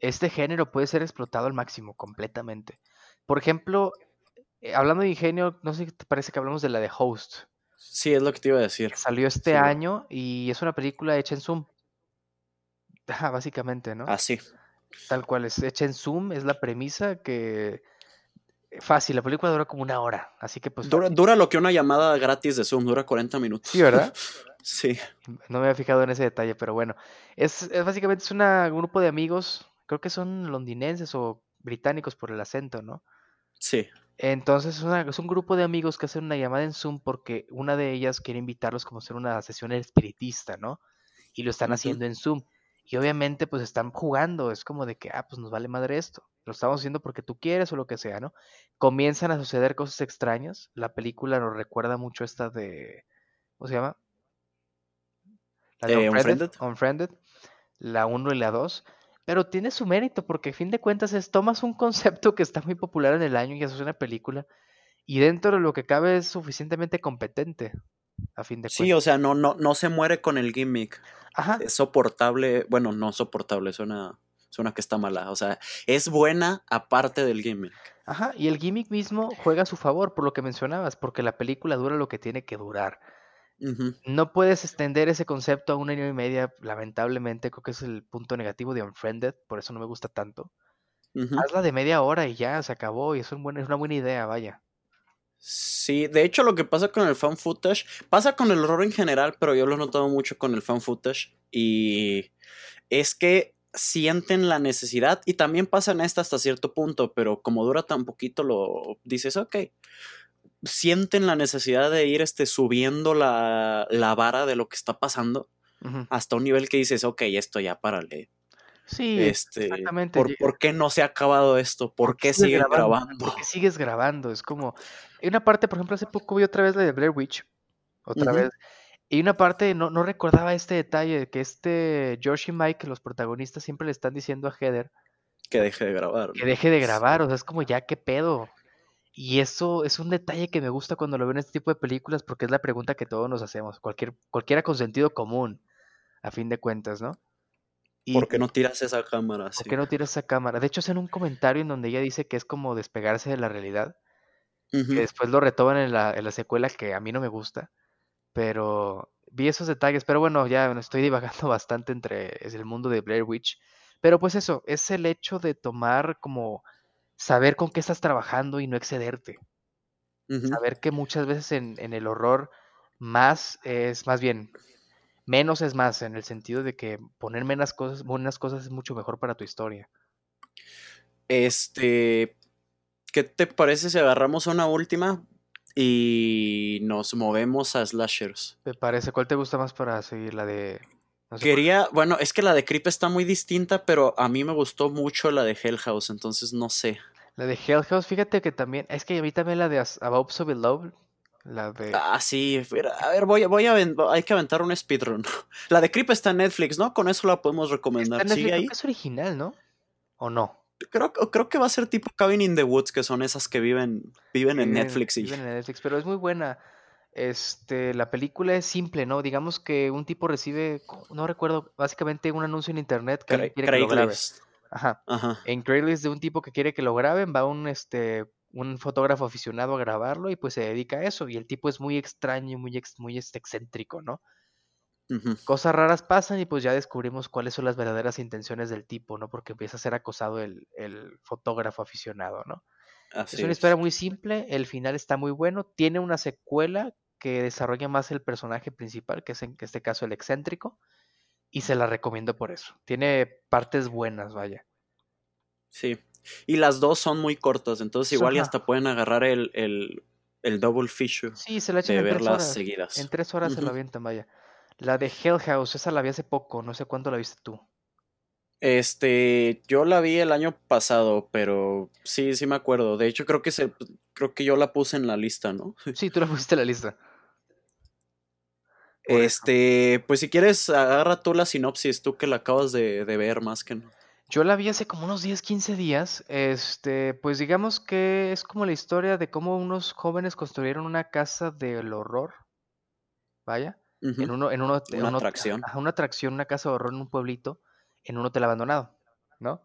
este género puede ser explotado al máximo, completamente. Por ejemplo, eh, hablando de ingenio, no sé si te parece que hablamos de la de Host. Sí, es lo que te iba a decir. Salió este año y es una película hecha en Zoom. [laughs] básicamente, ¿no? Ah, sí. Tal cual, es hecha en Zoom, es la premisa que... Fácil, la película dura como una hora, así que pues... Dura, lo que una llamada gratis de Zoom, dura 40 minutos. Sí, ¿verdad? [laughs] sí. No me había fijado en ese detalle, pero bueno. Es, es básicamente es un grupo de amigos, creo que son londinenses o británicos por el acento, ¿no? Sí. Entonces es, un grupo de amigos que hacen una llamada en Zoom porque una de ellas quiere invitarlos como a hacer una sesión espiritista, ¿no? Y lo están haciendo en Zoom. Y obviamente pues están jugando, es como de que, ah, pues nos vale madre esto. Lo estamos haciendo porque tú quieres o lo que sea, ¿no? Comienzan a suceder cosas extrañas. La película nos recuerda mucho esta de, ¿cómo se llama? La de eh, Unfriended. Unfriended. La 1 y la 2 pero tiene su mérito porque a fin de cuentas es tomas un concepto que está muy popular en el año y haces una película y dentro de lo que cabe es suficientemente competente a fin de cuentas. Sí, o sea, no, no, no se muere con el gimmick. Ajá. Es soportable, bueno, no soportable, suena, suena que está mala. O sea, es buena aparte del gimmick. Ajá, y el gimmick mismo juega a su favor, por lo que mencionabas, porque la película dura lo que tiene que durar. No puedes extender ese concepto a un año y media, lamentablemente, creo que es el punto negativo de Unfriended, por eso no me gusta tanto. Hazla de media hora y ya, se acabó, y es, un es una buena idea, vaya. Sí, de hecho lo que pasa con el fan footage, pasa con el horror en general, pero yo lo he notado mucho con el fan footage, y es que sienten la necesidad, y también pasa en esta hasta cierto punto, pero como dura tan poquito, lo dices, ok, sienten la necesidad de ir este, subiendo la, vara de lo que está pasando hasta un nivel que dices, ok, esto ya párale. Sí, este, exactamente. ¿por, qué no se ha acabado esto? ¿Por, qué sigues grabando? ¿Por qué sigues grabando? Es como. Hay una parte, por ejemplo, hace poco vi otra vez la de Blair Witch. Otra vez. Y una parte, no, no recordaba este detalle, que este George y Mike, los protagonistas, siempre le están diciendo a Heather. Que deje de grabar. Que deje de grabar, o sea, es como ya, ¿qué pedo? Y eso es un detalle que me gusta cuando lo veo en este tipo de películas porque es la pregunta que todos nos hacemos, cualquier, cualquiera con sentido común, a fin de cuentas, ¿no? ¿Por qué no tiras esa cámara? ¿Por qué no tiras esa cámara? De hecho, es en un comentario en donde ella dice que es como despegarse de la realidad, que después lo retoman en la, en la secuela que a mí no me gusta, pero vi esos detalles, pero bueno, ya estoy [laughs] divagando bastante entre el mundo de Blair Witch, pero pues eso, es el hecho de tomar como saber con qué estás trabajando y no excederte. Saber que muchas veces en, en, el horror más es más bien, menos es más, en el sentido de que poner menos cosas, buenas cosas es mucho mejor para tu historia. Este, ¿qué te parece si agarramos una última y nos movemos a slashers? ¿Te parece? ¿Cuál te gusta más para seguir? La de Quería, bueno, es que la de Creep está muy distinta, pero a mí me gustó mucho la de Hell House, entonces no sé. La de Hell House, fíjate que también, es que a mí también la de About So Beloved, la de... Ah, sí, a ver, voy, voy a, hay que aventar un speedrun. [laughs] La de Creep está en Netflix, ¿no? Con eso la podemos recomendar. es original, ¿no? ¿O no? Creo, creo que va a ser tipo Cabin in the Woods, que son esas que viven, viven en Netflix. Y... Viven en Netflix, pero es muy buena. Este, la película es simple, ¿no? Digamos que un tipo recibe, no recuerdo, básicamente un anuncio en internet que quiere que lo grabe. Ajá. En Craigslist de un tipo que quiere que lo graben, va un este un fotógrafo aficionado a grabarlo y pues se dedica a eso. Y el tipo es muy extraño, muy, muy este, excéntrico, ¿no? Cosas raras pasan y pues ya descubrimos cuáles son las verdaderas intenciones del tipo, ¿no? Porque empieza a ser acosado el, el fotógrafo aficionado, ¿no? es una historia muy simple, el final está muy bueno, tiene una secuela que desarrolla más el personaje principal, que es en este caso el excéntrico, y se la recomiendo por eso. Tiene partes buenas, vaya. Sí, y las dos son muy cortas, entonces igual y hasta pueden agarrar el, el, double feature. Sí, se la de en verlas seguidas. En tres horas se la avientan, vaya. La de Hell House, esa la vi hace poco, no sé cuándo la viste tú. Este, yo la vi el año pasado, pero sí, sí me acuerdo. De hecho, creo que se, creo que yo la puse en la lista, ¿no? [laughs] Sí, tú la pusiste en la lista. este, pues si quieres, agarra tú la sinopsis, tú que la acabas de, ver más que no. Yo la vi hace como unos 10, 15 días. Este, pues digamos que es como la historia de cómo unos jóvenes construyeron una casa del horror. Vaya. En uno, en uno, una atracción. una atracción, una casa de horror en un pueblito, en un hotel abandonado, ¿no?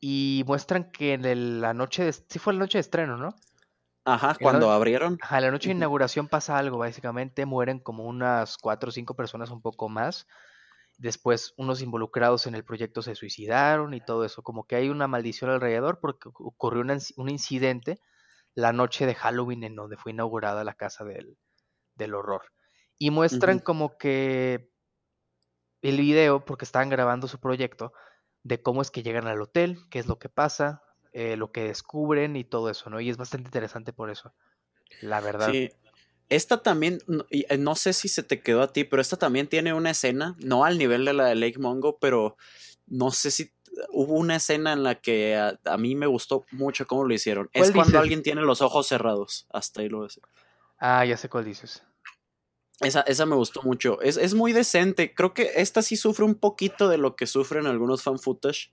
Y muestran que en la noche de, sí fue la noche de estreno, ¿no? Ajá, cuando abrieron. Ajá, la noche de inauguración pasa algo, básicamente mueren como unas cuatro o cinco personas, un poco más. Después unos involucrados en el proyecto se suicidaron y todo eso. Como que hay una maldición alrededor porque ocurrió un incidente la noche de Halloween en donde fue inaugurada la casa del, horror. Y muestran como que el video, porque estaban grabando su proyecto, de cómo es que llegan al hotel, qué es lo que pasa, eh, lo que descubren y todo eso, ¿no? Y es bastante interesante por eso, la verdad. Sí, esta también, eh, no sé si se te quedó a ti, pero esta también tiene una escena, no al nivel de la de Lake Mongo, pero no sé si hubo una escena en la que a, mí me gustó mucho cómo lo hicieron. Es cuando alguien tiene los ojos cerrados. Hasta ahí lo ves. Ah, ya sé cuál dices. Esa, esa me gustó mucho. Es, es, muy decente. Creo que esta sí sufre un poquito de lo que sufren algunos fan footage.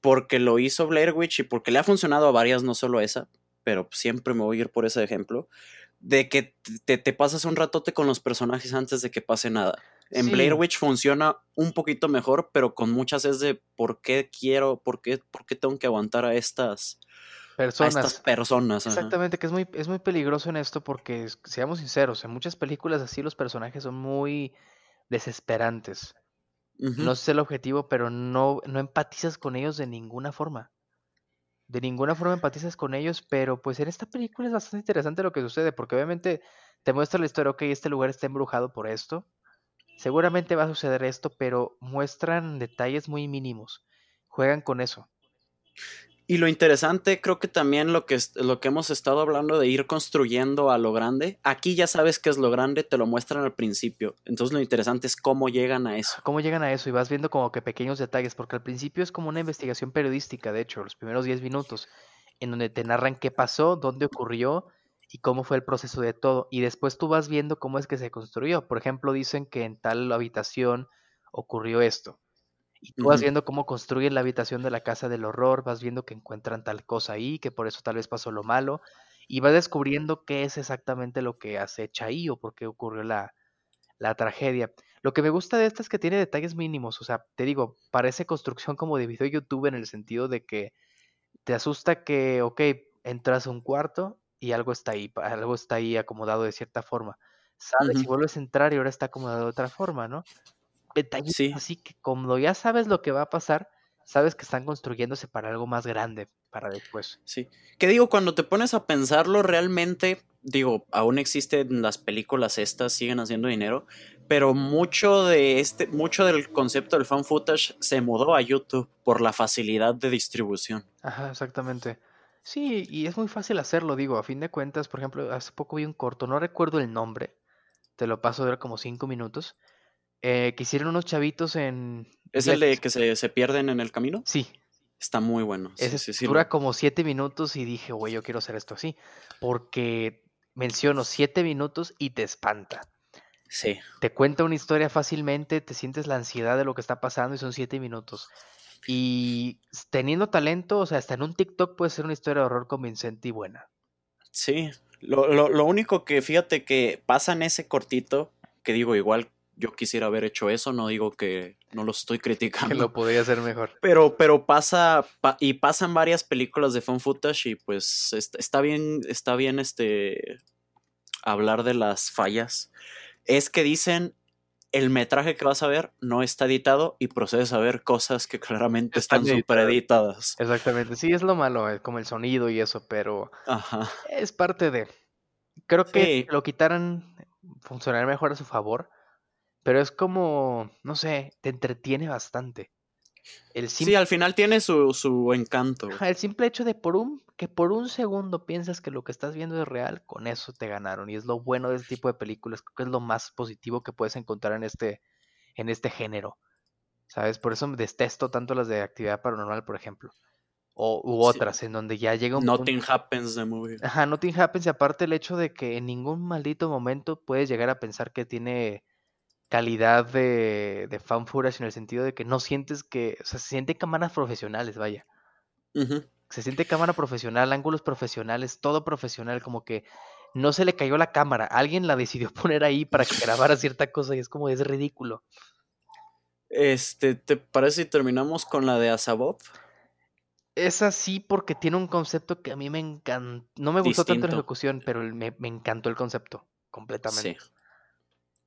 Porque lo hizo Blair Witch y porque le ha funcionado a varias, no solo esa. Pero siempre me voy a ir por ese ejemplo de que te, pasas un ratote con los personajes antes de que pase nada. En Blair Witch funciona un poquito mejor, pero con muchas es de por qué quiero, por qué, por qué tengo que aguantar a estas personas. A estas personas. Exactamente, que es muy, es muy peligroso en esto porque, seamos sinceros, en muchas películas así los personajes son muy desesperantes. No sé el objetivo, pero no, no empatizas con ellos de ninguna forma de ninguna forma empatizas con ellos, pero pues en esta película es bastante interesante lo que sucede, porque obviamente te muestra la historia, ok, este lugar está embrujado por esto, seguramente va a suceder esto, pero muestran detalles muy mínimos, juegan con eso. Y lo interesante, creo que también lo que, lo que hemos estado hablando de ir construyendo a lo grande, aquí ya sabes que es lo grande, te lo muestran al principio. Entonces lo interesante es cómo llegan a eso. Cómo llegan a eso y vas viendo como que pequeños detalles, porque al principio es como una investigación periodística, de hecho, los primeros 10 minutos, en donde te narran qué pasó, dónde ocurrió y cómo fue el proceso de todo. Y después tú vas viendo cómo es que se construyó. Por ejemplo, dicen que en tal habitación ocurrió esto y tú vas viendo cómo construyen la habitación de la casa del horror, vas viendo que encuentran tal cosa ahí, que por eso tal vez pasó lo malo, y vas descubriendo qué es exactamente lo que acecha ahí o por qué ocurrió la, la tragedia. Lo que me gusta de esta es que tiene detalles mínimos, o sea, te digo, parece construcción como de video YouTube en el sentido de que te asusta que, ok, entras a un cuarto y algo está ahí, algo está ahí acomodado de cierta forma. Sabes, si vuelves a entrar y ahora está acomodado de otra forma, ¿no? Detalles así que como ya sabes lo que va a pasar, sabes que están construyéndose para algo más grande para después. Sí. Que digo, cuando te pones a pensarlo realmente, digo, aún existen las películas estas, siguen haciendo dinero, pero mucho de este, mucho del concepto del fan footage se mudó a YouTube por la facilidad de distribución. Ajá, exactamente. Sí, y es muy fácil hacerlo, digo, a fin de cuentas, por ejemplo, hace poco vi un corto, no recuerdo el nombre, te lo paso de como cinco minutos, eh, que hicieron unos chavitos en... ¿Es el de que se, pierden en el camino? Sí. Está muy bueno. dura como siete minutos y dije, güey, yo quiero hacer esto así. Porque menciono siete minutos y te espanta. Sí. Te cuenta una historia fácilmente, te sientes la ansiedad de lo que está pasando y son siete minutos. Y teniendo talento, o sea, hasta en un TikTok puede ser una historia de horror convincente y buena. Sí. Lo, lo, lo único que fíjate que pasa en ese cortito, que digo, igual yo quisiera haber hecho eso, no digo que no lo estoy criticando. Que lo podría hacer mejor. Pero, pero pasa, y pasan varias películas de fan footage y pues está, bien, está bien este, hablar de las fallas. Es que dicen, el metraje que vas a ver no está editado y procedes a ver cosas que claramente están, super editadas. Exactamente, sí, es lo malo, como el sonido y eso, pero es parte de... Creo que lo quitaran funcionaría mejor a su favor pero es como, no sé, te entretiene bastante. El Sí, al final tiene su, su encanto. el simple hecho de por un, que por un segundo piensas que lo que estás viendo es real, con eso te ganaron. Y es lo bueno de este tipo de películas, creo que es lo más positivo que puedes encontrar en este, en este género. ¿Sabes? Por eso me detesto tanto las de actividad paranormal, por ejemplo. O, u otras, en donde ya llega un Nothing happens the movie. Ajá, nothing happens. Y aparte el hecho de que en ningún maldito momento puedes llegar a pensar que tiene calidad de, de fan footage en el sentido de que no sientes que, o sea, se sienten cámaras profesionales, vaya. Se siente cámara profesional, ángulos profesionales, todo profesional, como que no se le cayó la cámara, alguien la decidió [laughs] poner ahí para que grabara cierta cosa y es como, es ridículo. Este, ¿te parece si terminamos con la de Asabov? Es así porque tiene un concepto que a mí me encantó. No me gustó tanto la ejecución, pero me, me, encantó el concepto completamente. Sí.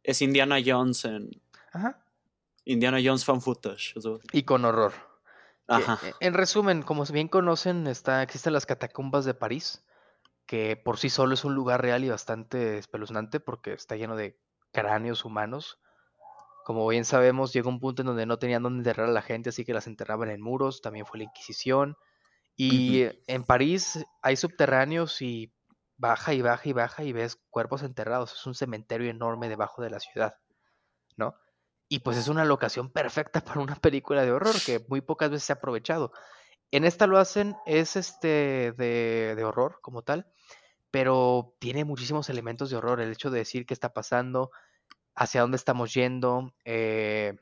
Es Indiana Jones en. Ajá. Indiana Jones fan footage. Y con horror. Ajá. E, en resumen, como bien conocen, está, existen las catacumbas de París, que por sí solo es un lugar real y bastante espeluznante porque está lleno de cráneos humanos como bien sabemos, llegó un punto en donde no tenían dónde enterrar a la gente, así que las enterraban en muros, también fue la Inquisición. Y en París hay subterráneos y baja y baja y baja y ves cuerpos enterrados. Es un cementerio enorme debajo de la ciudad, ¿no? Y pues es una locación perfecta para una película de horror que muy pocas veces se ha aprovechado. En esta lo hacen, es este de, de horror como tal, pero tiene muchísimos elementos de horror. El hecho de decir qué está pasando, hacia dónde estamos yendo, eh,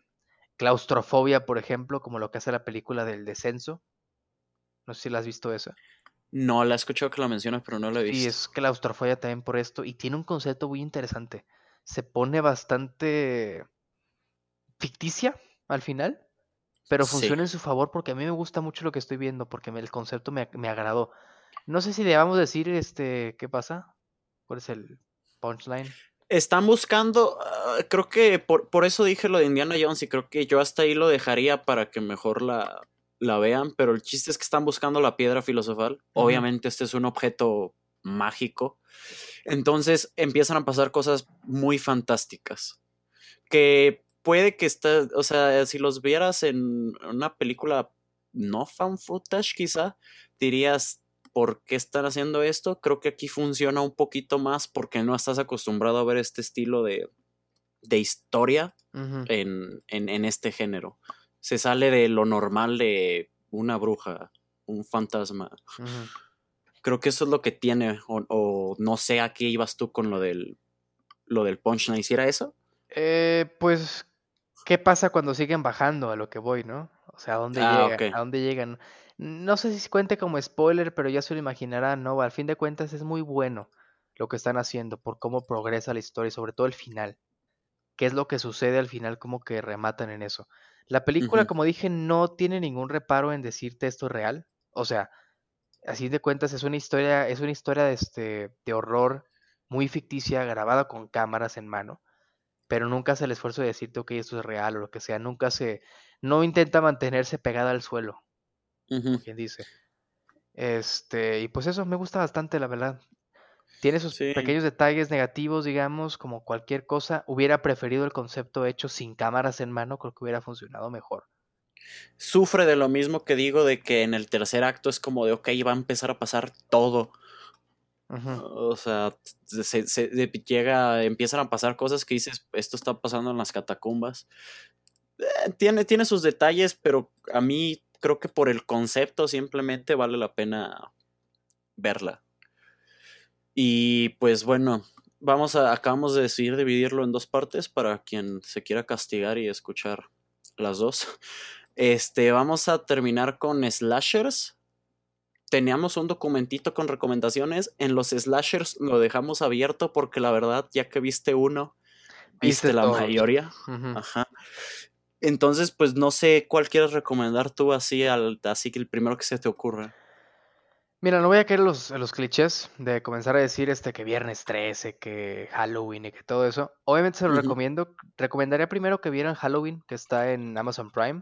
claustrofobia, por ejemplo, como lo que hace la película del descenso. No sé si la has visto esa. No, la he escuchado que la mencionas, pero no la he visto. Y es claustrofobia también por esto, y tiene un concepto muy interesante. Se pone bastante ficticia al final, pero funciona en su favor porque a mí me gusta mucho lo que estoy viendo, porque el concepto me, me agradó. No sé si debamos decir, este, ¿qué pasa? ¿Cuál es el punchline? Están buscando, ah, creo que por, por, eso dije lo de Indiana Jones y creo que yo hasta ahí lo dejaría para que mejor la, la vean, pero el chiste es que están buscando la piedra filosofal. Obviamente este es un objeto mágico. Entonces empiezan a pasar cosas muy fantásticas. Que puede que esté, o sea, si los vieras en una película no fan footage quizá, dirías, por qué están haciendo esto. Creo que aquí funciona un poquito más porque no estás acostumbrado a ver este estilo de, de historia en, en, este género. Se sale de lo normal de una bruja, un fantasma. Creo que eso es lo que tiene, o, no sé a qué ibas tú con lo del, lo del punchline. ¿Hiciera eso? Eh, pues, ¿qué pasa cuando siguen bajando a lo que voy, no? O sea, ¿a dónde, ah, ¿a dónde llegan? No sé si cuente como spoiler, pero ya se lo imaginarán, ¿no? Al fin de cuentas es muy bueno lo que están haciendo por cómo progresa la historia y sobre todo el final. ¿Qué es lo que sucede al final? Como que rematan en eso. La película, como dije, no tiene ningún reparo en decirte esto es real. O sea, así de cuentas es una historia, es una historia de, este, de horror muy ficticia, grabada con cámaras en mano, pero nunca hace el esfuerzo de decirte, ok, esto es real o lo que sea, nunca se, no intenta mantenerse pegada al suelo, quien dice. Este, y pues eso me gusta bastante, la verdad. Tiene sus pequeños detalles negativos, digamos, como cualquier cosa. Hubiera preferido el concepto hecho sin cámaras en mano, creo que hubiera funcionado mejor. Sufre de lo mismo que digo de que en el tercer acto es como de, ok, va a empezar a pasar todo. O sea, se, llega, empiezan a pasar cosas que dices, esto está pasando en las catacumbas. Eh, tiene, tiene sus detalles, pero a mí creo que por el concepto simplemente vale la pena verla. Y pues bueno, vamos a, acabamos de decidir dividirlo en dos partes para quien se quiera castigar y escuchar las dos. Este, vamos a terminar con slashers. Teníamos un documentito con recomendaciones. En los slashers lo dejamos abierto porque la verdad, ya que viste uno, viste, la mayoría. Ajá. Entonces, pues no sé cuál quieres recomendar tú así, al, así que el primero que se te ocurra. Mira, no voy a caer en los, los clichés de comenzar a decir este que viernes 13, que Halloween y que todo eso. Obviamente se lo recomiendo. Recomendaría primero que vieran Halloween, que está en Amazon Prime,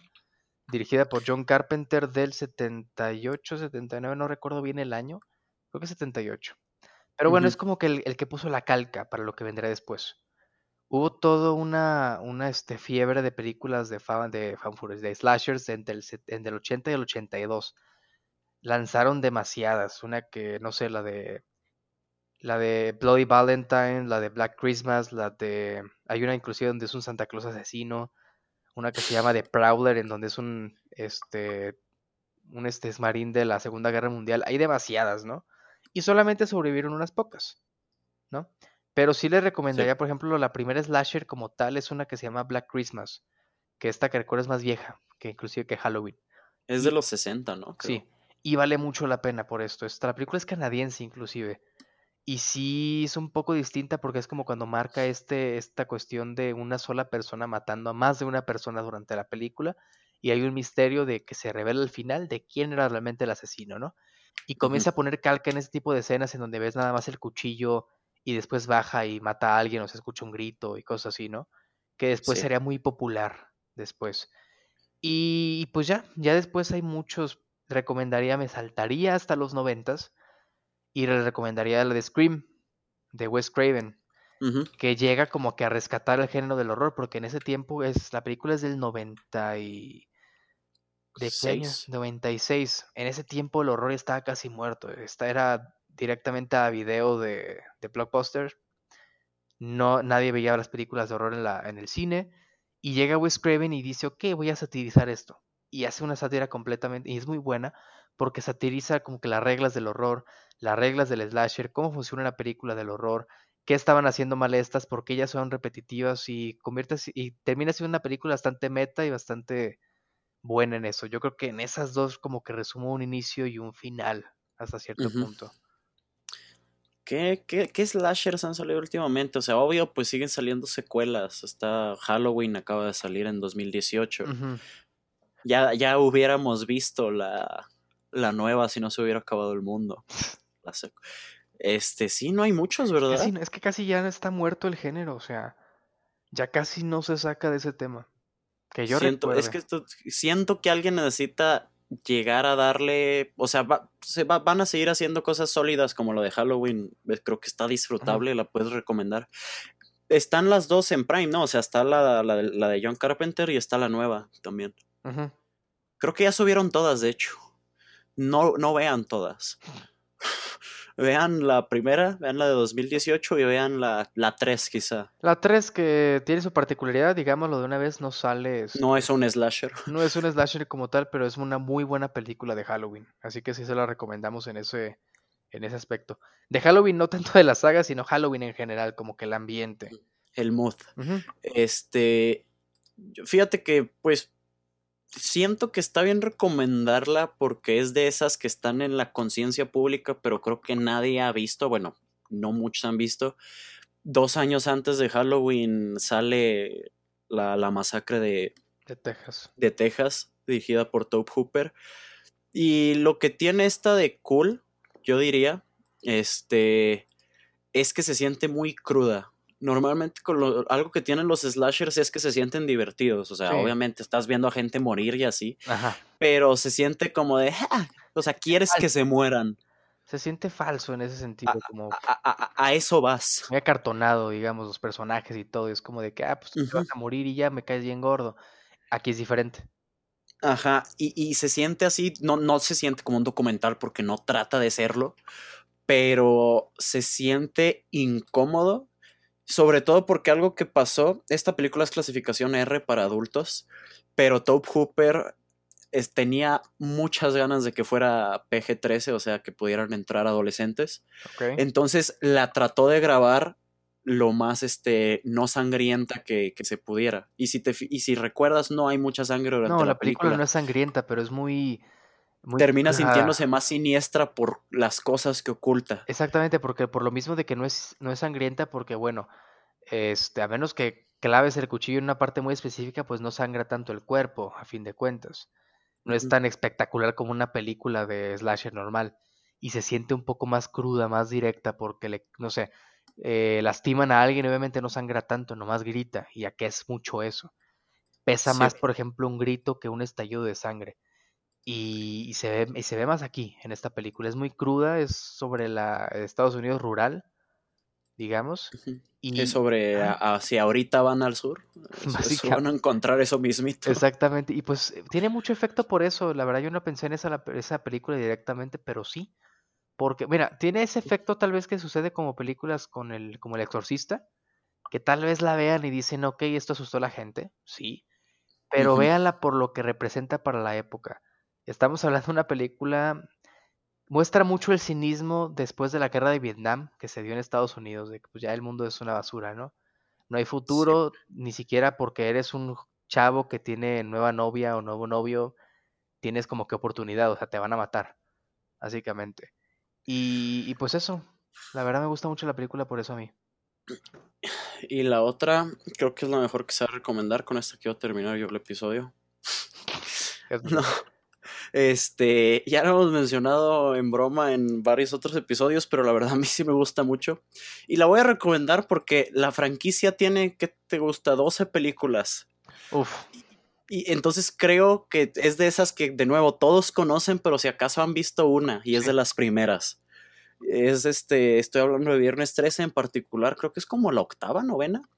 dirigida por John Carpenter del 78, 79, no recuerdo bien el año, creo que 78. Pero bueno, es como que el, el, que puso la calca para lo que vendrá después hubo toda una, una este, fiebre de películas de, fan, de de slashers entre el, entre el 80 y el 82. Lanzaron demasiadas, una que, no sé, la de la de Bloody Valentine, la de Black Christmas, la de... Hay una inclusive donde es un Santa Claus asesino, una que se llama The Prowler, en donde es un, este, un este, marín de la Segunda Guerra Mundial. Hay demasiadas, ¿no? Y solamente sobrevivieron unas pocas, ¿no? Pero sí le recomendaría, por ejemplo, la primera slasher como tal es una que se llama Black Christmas, que esta que recuerdo es más vieja, que inclusive que Halloween. Es de los 60, ¿no? Sí, y vale mucho la pena por esto. Esta, la película es canadiense inclusive. Y sí es un poco distinta porque es como cuando marca este, esta cuestión de una sola persona matando a más de una persona durante la película. Y hay un misterio de que se revela al final de quién era realmente el asesino, ¿no? Y comienza a poner calca en ese tipo de escenas en donde ves nada más el cuchillo y después baja y mata a alguien o se escucha un grito y cosas así, ¿no? Que después sería muy popular después. Y pues ya, ya después hay muchos, recomendaría, me saltaría hasta los noventas y le recomendaría la de Scream, de Wes Craven, que llega como que a rescatar el género del horror, porque en ese tiempo es, la película es del 90 y... ¿De qué año? 96. En ese tiempo el horror estaba casi muerto. Esta era directamente a video de, de Blockbuster. No, nadie veía las películas de horror en, la, en el cine. Y llega Wes Craven y dice, ok, voy a satirizar esto. Y hace una sátira completamente, y es muy buena, porque satiriza como que las reglas del horror, las reglas del slasher, cómo funciona una película del horror, qué estaban haciendo mal estas, por qué ellas son repetitivas y convierte y termina siendo una película bastante meta y bastante buena en eso. Yo creo que en esas dos como que resumo un inicio y un final hasta cierto punto. ¿Qué, ¿Qué, slashers han salido últimamente? O sea, obvio, pues siguen saliendo secuelas. Está Halloween, acaba de salir en 2018. Ya, ya hubiéramos visto la, la nueva si no se hubiera acabado el mundo. este, sí, no hay muchos, ¿verdad? es que casi ya está muerto el género, o sea, ya casi no se saca de ese tema. Que yo siento, es que siento que alguien necesita llegar a darle, o sea, se van a seguir haciendo cosas sólidas como lo de Halloween, creo que está disfrutable, la puedes recomendar. Están las dos en Prime, ¿no? O sea, está la, la, de John Carpenter y está la nueva también. Creo que ya subieron todas, de hecho no, no vean todas. [laughs] vean la primera, vean la de 2018 y vean la, la 3 quizá. La 3 que tiene su particularidad, digámoslo de una vez, no sale... No es un slasher. No es un slasher como tal, pero es una muy buena película de Halloween. Así que sí se la recomendamos en ese, en ese aspecto. De Halloween, no tanto de la saga, sino Halloween en general, como que el ambiente. El mood. Este... Fíjate que, pues, siento que está bien recomendarla porque es de esas que están en la conciencia pública, pero creo que nadie ha visto, bueno, no muchos han visto. Dos años antes de Halloween sale la, masacre de, de Texas. De Texas, dirigida por Tobe Hooper. Y lo que tiene esta de cool, yo diría, este, es que se siente muy cruda normalmente con algo que tienen los slashers es que se sienten divertidos. O sea, obviamente estás viendo a gente morir y así. Pero se siente como de, ah", o sea, quieres que se mueran. Se siente falso en ese sentido, a, como... A, eso vas. Muy acartonado, digamos, los personajes y todo. Es como de que, ah, pues te vas a morir y ya me caes bien gordo. Aquí es diferente. Ajá, y, y, se siente así, no, no se siente como un documental porque no trata de serlo, pero se siente incómodo sobre todo porque algo que pasó, esta película es clasificación R para adultos, pero Tobe Hooper tenía muchas ganas de que fuera PG-13, o sea, que pudieran entrar adolescentes. Entonces la trató de grabar lo más este, no sangrienta que, se pudiera. Y si, te, y si recuerdas, no hay mucha sangre durante no, la, película. no es sangrienta, pero es muy... Termina sintiéndose más siniestra por las cosas que oculta. Exactamente, porque por lo mismo de que no es, no es sangrienta, porque bueno, este, a menos que claves el cuchillo en una parte muy específica, pues no sangra tanto el cuerpo, a fin de cuentas. No es tan espectacular como una película de slasher normal. Y se siente un poco más cruda, más directa, porque le, no sé, eh, lastiman a alguien, obviamente no sangra tanto, nomás grita. Y aquí es mucho eso. Pesa más, por ejemplo, un grito que un estallido de sangre. Y, se ve, y se ve más aquí, en esta película. Es muy cruda, es sobre la Estados Unidos rural, digamos. Y es sobre si ahorita van al sur. [laughs] van a encontrar eso mismito. Exactamente. Y pues eh, tiene mucho efecto por eso. La verdad, yo no pensé en esa, esa película directamente, pero sí. Porque, mira, tiene ese efecto tal vez que sucede como películas con el, como El Exorcista, que tal vez la vean y dicen, ok, esto asustó a la gente, sí, pero véanla por lo que representa para la época. Estamos hablando de una película muestra mucho el cinismo después de la guerra de Vietnam que se dio en Estados Unidos, de que pues ya el mundo es una basura, ¿no? No hay futuro, ni siquiera porque eres un chavo que tiene nueva novia o nuevo novio, tienes como que oportunidad, o sea, te van a matar, básicamente. Y, y pues eso, la verdad me gusta mucho la película por eso a mí. Y la otra, creo que es lo mejor que se va a recomendar. Con esta quiero terminar yo el episodio. [laughs] No. Este, ya lo hemos mencionado en broma en varios otros episodios, pero la verdad a mí sí me gusta mucho. Y la voy a recomendar porque la franquicia tiene, ¿qué te gusta? 12 películas. Uf. Y entonces creo que es de esas que, de nuevo, todos conocen, pero si acaso han visto una, y es de las primeras. Es este, estoy hablando de Viernes 13 en particular, creo que es como la octava, novena.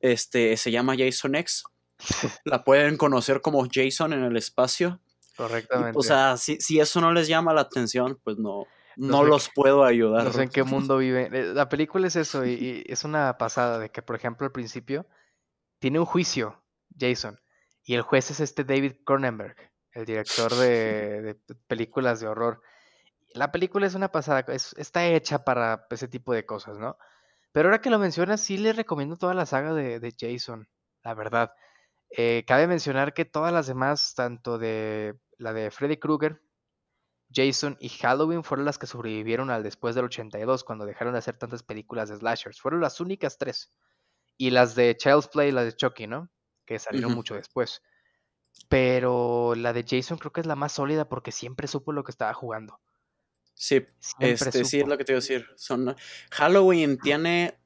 Este, se llama Jason X. [laughs] La pueden conocer como Jason en el espacio. Correctamente. o sea, si, si, eso no les llama la atención, pues no, no, los puedo ayudar. No sé en qué [laughs] mundo vive. Eh, la película es eso, [laughs] y, es una pasada de que, por ejemplo, al principio tiene un juicio, Jason, y el juez es este David Cronenberg, el director de, de películas de horror. La película es una pasada, está hecha para ese tipo de cosas, ¿no? Pero ahora que lo mencionas, sí les recomiendo toda la saga de Jason, la verdad. Eh, cabe mencionar que todas las demás, tanto de la de Freddy Krueger, Jason y Halloween, fueron las que sobrevivieron al después del 82, cuando dejaron de hacer tantas películas de slashers. Fueron las únicas tres. Y las de Child's Play y las de Chucky, ¿no? Que salieron mucho después. Pero la de Jason creo que es la más sólida porque siempre supo lo que estaba jugando. Sí, este, sí es lo que te iba a decir. Son, Halloween tiene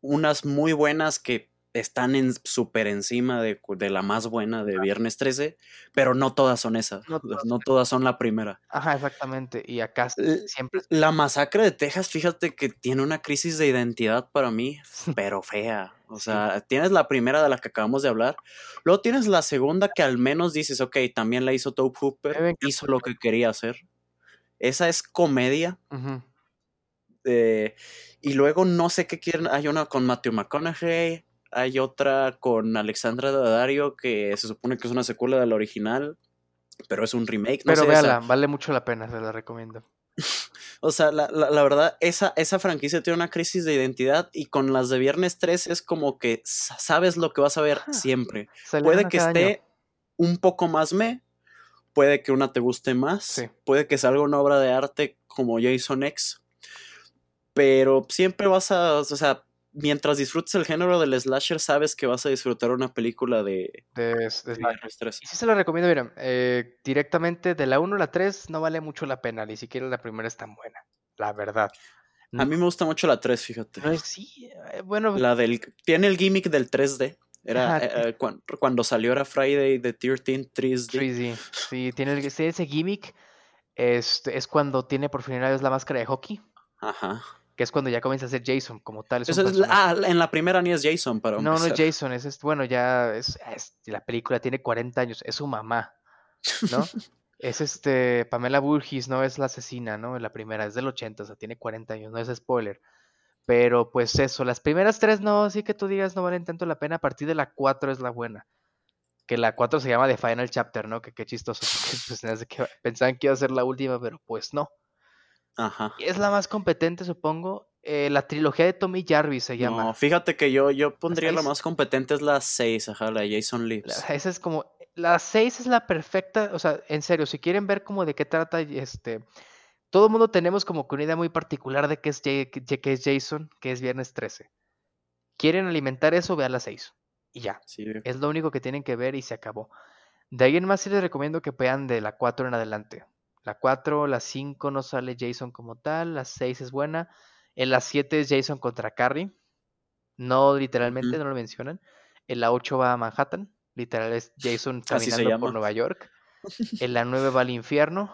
unas muy buenas que están en, súper encima de, la más buena de Viernes 13, pero no todas son esas. No, todas son la primera. Ajá, exactamente. Y acá siempre. La masacre de Texas, fíjate que tiene una crisis de identidad para mí, [laughs] pero fea. O sea, tienes la primera de la que acabamos de hablar. Luego tienes la segunda que al menos dices, ok, también la hizo Tope Hooper, hizo lo que quería hacer. Esa es comedia. Eh, y luego no sé qué quieren. Hay una con Matthew McConaughey hay otra con Alexandra Daddario que se supone que es una secuela de la original, pero es un remake. No pero véala, vale mucho la pena, se la recomiendo. [laughs] o sea, la, verdad, esa, esa franquicia tiene una crisis de identidad y con las de Viernes 3 es como que sabes lo que vas a ver siempre. Puede que esté un poco más me, puede que una te guste más, puede que salga una obra de arte como Jason X, pero siempre vas a, o sea, mientras disfrutes el género del slasher, sabes que vas a disfrutar una película de, de, Y sí se la recomiendo, miren, eh, directamente de la 1 a la 3 no vale mucho la pena, ni siquiera la primera es tan buena, la verdad. A mí me gusta mucho la 3, fíjate. sí, eh, bueno. La del, tiene el gimmick del 3D. Era eh, cuando, salió era Friday the 13th 3D. Sí, tiene ese gimmick. Este, es cuando tiene por finalidad es la máscara de hockey. Ajá que es cuando ya comienza a ser Jason como tal. Es ah, en la primera ni es Jason, pero... No, no es Jason, es, bueno, ya es, la película tiene 40 años, es su mamá, ¿no? [laughs] es este, Pamela Burgis, no es la asesina, ¿no? La primera, es del 80, o sea, tiene 40 años, no es spoiler. Pero pues eso, las primeras tres no, así que tú digas no valen tanto la pena, a partir de la 4 es la buena. Que la 4 se llama The Final Chapter, ¿no? Que qué chistoso, [laughs] pues, que pensaban que iba a ser la última, pero pues no. Ajá. Es la más competente, supongo. Eh, la trilogía de Tommy Jarvis se llama. No, fíjate que yo, yo pondría la, más competente es la 6, ajá, la Jason Leaves. esa es como. La 6 es la perfecta. O sea, en serio, si quieren ver como de qué trata este. Todo el mundo tenemos como que una idea muy particular de qué es, es Jason, que es Viernes 13. Quieren alimentar eso, vean la 6. Y ya. Es lo único que tienen que ver y se acabó. De ahí en más sí les recomiendo que vean de la 4 en adelante. La 4, la 5 no sale Jason como tal, la 6 es buena. En la 7 es Jason contra Carrie. No literalmente, no lo mencionan. En la 8 va a Manhattan. Literal es Jason [laughs] caminando por Nueva York. [laughs] En la 9 va al infierno.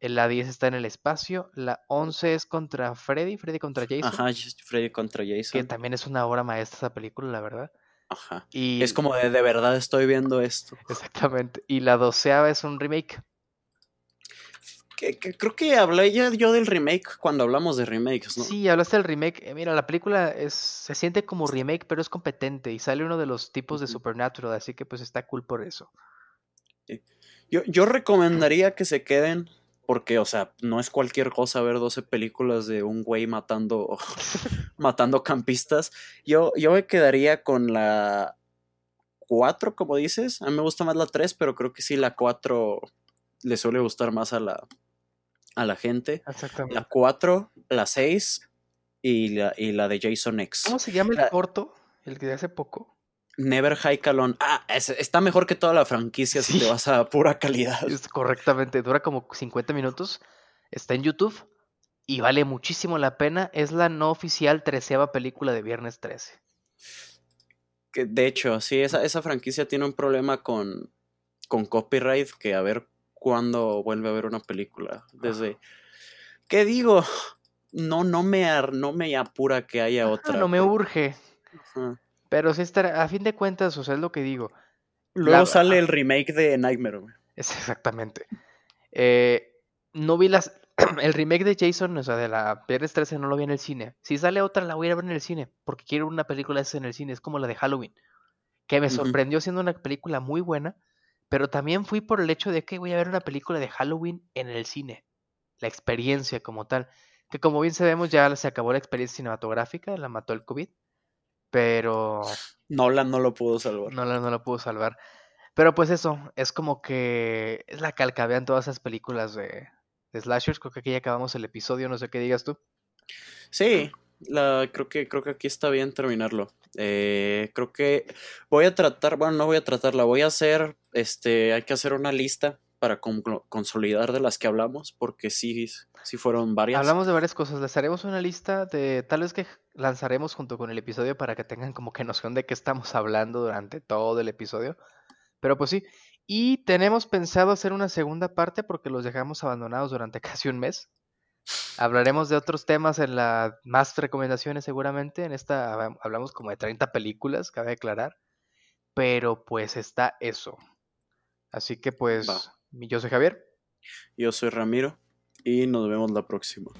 En la 10 está en el espacio. La 11 es contra Freddy. Freddy contra Jason. Ajá, Freddy contra Jason. Que también es una obra maestra esa película, la verdad. Ajá. Y... Es como de, de verdad estoy viendo esto. Exactamente. Y la doceava es un remake creo que hablé ya yo del remake cuando hablamos de remakes, ¿no? Sí, hablaste del remake. Eh, mira, la película es, se siente como remake, pero es competente y sale uno de los tipos de Supernatural, así que pues está cool por eso. Yo, yo recomendaría que se queden porque, o sea, no es cualquier cosa ver 12 películas de un güey matando, [laughs] matando campistas. Yo, yo me quedaría con la 4, como dices. A mí me gusta más la 3, pero creo que sí, la 4 le suele gustar más a la, a la gente. Exactamente. La 4, la 6 y la, y la de Jason X. ¿Cómo se llama el La- corto? El que de hace poco. Never High Calon. Ah, es- está mejor que toda la franquicia si te vas a pura calidad. Es correctamente, dura como 50 minutos. Está en YouTube y vale muchísimo la pena. Es la no oficial treceava película de Viernes 13. Que, de hecho, sí, esa, esa franquicia tiene un problema con, con copyright que a ver cuándo vuelve a ver una película. Desde. ¿Qué digo? No, no me, ar- no me apura que haya Ah, otra. no me urge. Ajá. Pero sí estará, a fin de cuentas, o sea, es lo que digo. Luego La- sale el remake de Nightmare. güey. Es exactamente. Eh, no vi las. [clears throat] El remake de Jason, o sea, de la Viernes 13, no lo vi en el cine. Si sale otra, la voy a ir a ver en el cine. Porque quiero una película de esas en el cine. Es como la de Halloween. Que me sorprendió siendo una película muy buena. Pero también fui por el hecho de que voy a ver una película de Halloween en el cine. La experiencia como tal. Que como bien sabemos, ya se acabó la experiencia cinematográfica. La mató el COVID. Pero Nolan no lo pudo salvar. no la, no la pudo salvar. Pero pues eso, es como que es la calca, vean todas esas películas de, de slashers, creo que aquí ya acabamos el episodio, no sé qué digas tú. Sí, la, creo, que, creo que aquí está bien terminarlo. Eh, creo que voy a tratar, bueno, no voy a tratarla, voy a hacer, este, hay que hacer una lista para consolidar de las que hablamos, porque sí, sí fueron varias. Hablamos de varias cosas, les haremos una lista de tal vez que lanzaremos junto con el episodio para que tengan como que noción de qué estamos hablando durante todo el episodio. Pero pues sí, y tenemos pensado hacer una segunda parte porque los dejamos abandonados durante [laughs] casi un mes. Hablaremos de otros temas en la más recomendaciones seguramente. En esta hab- hablamos como de 30 películas, cabe aclarar. Pero pues está eso. Así que pues, Va. yo soy Javier. Yo soy Ramiro y nos vemos la próxima.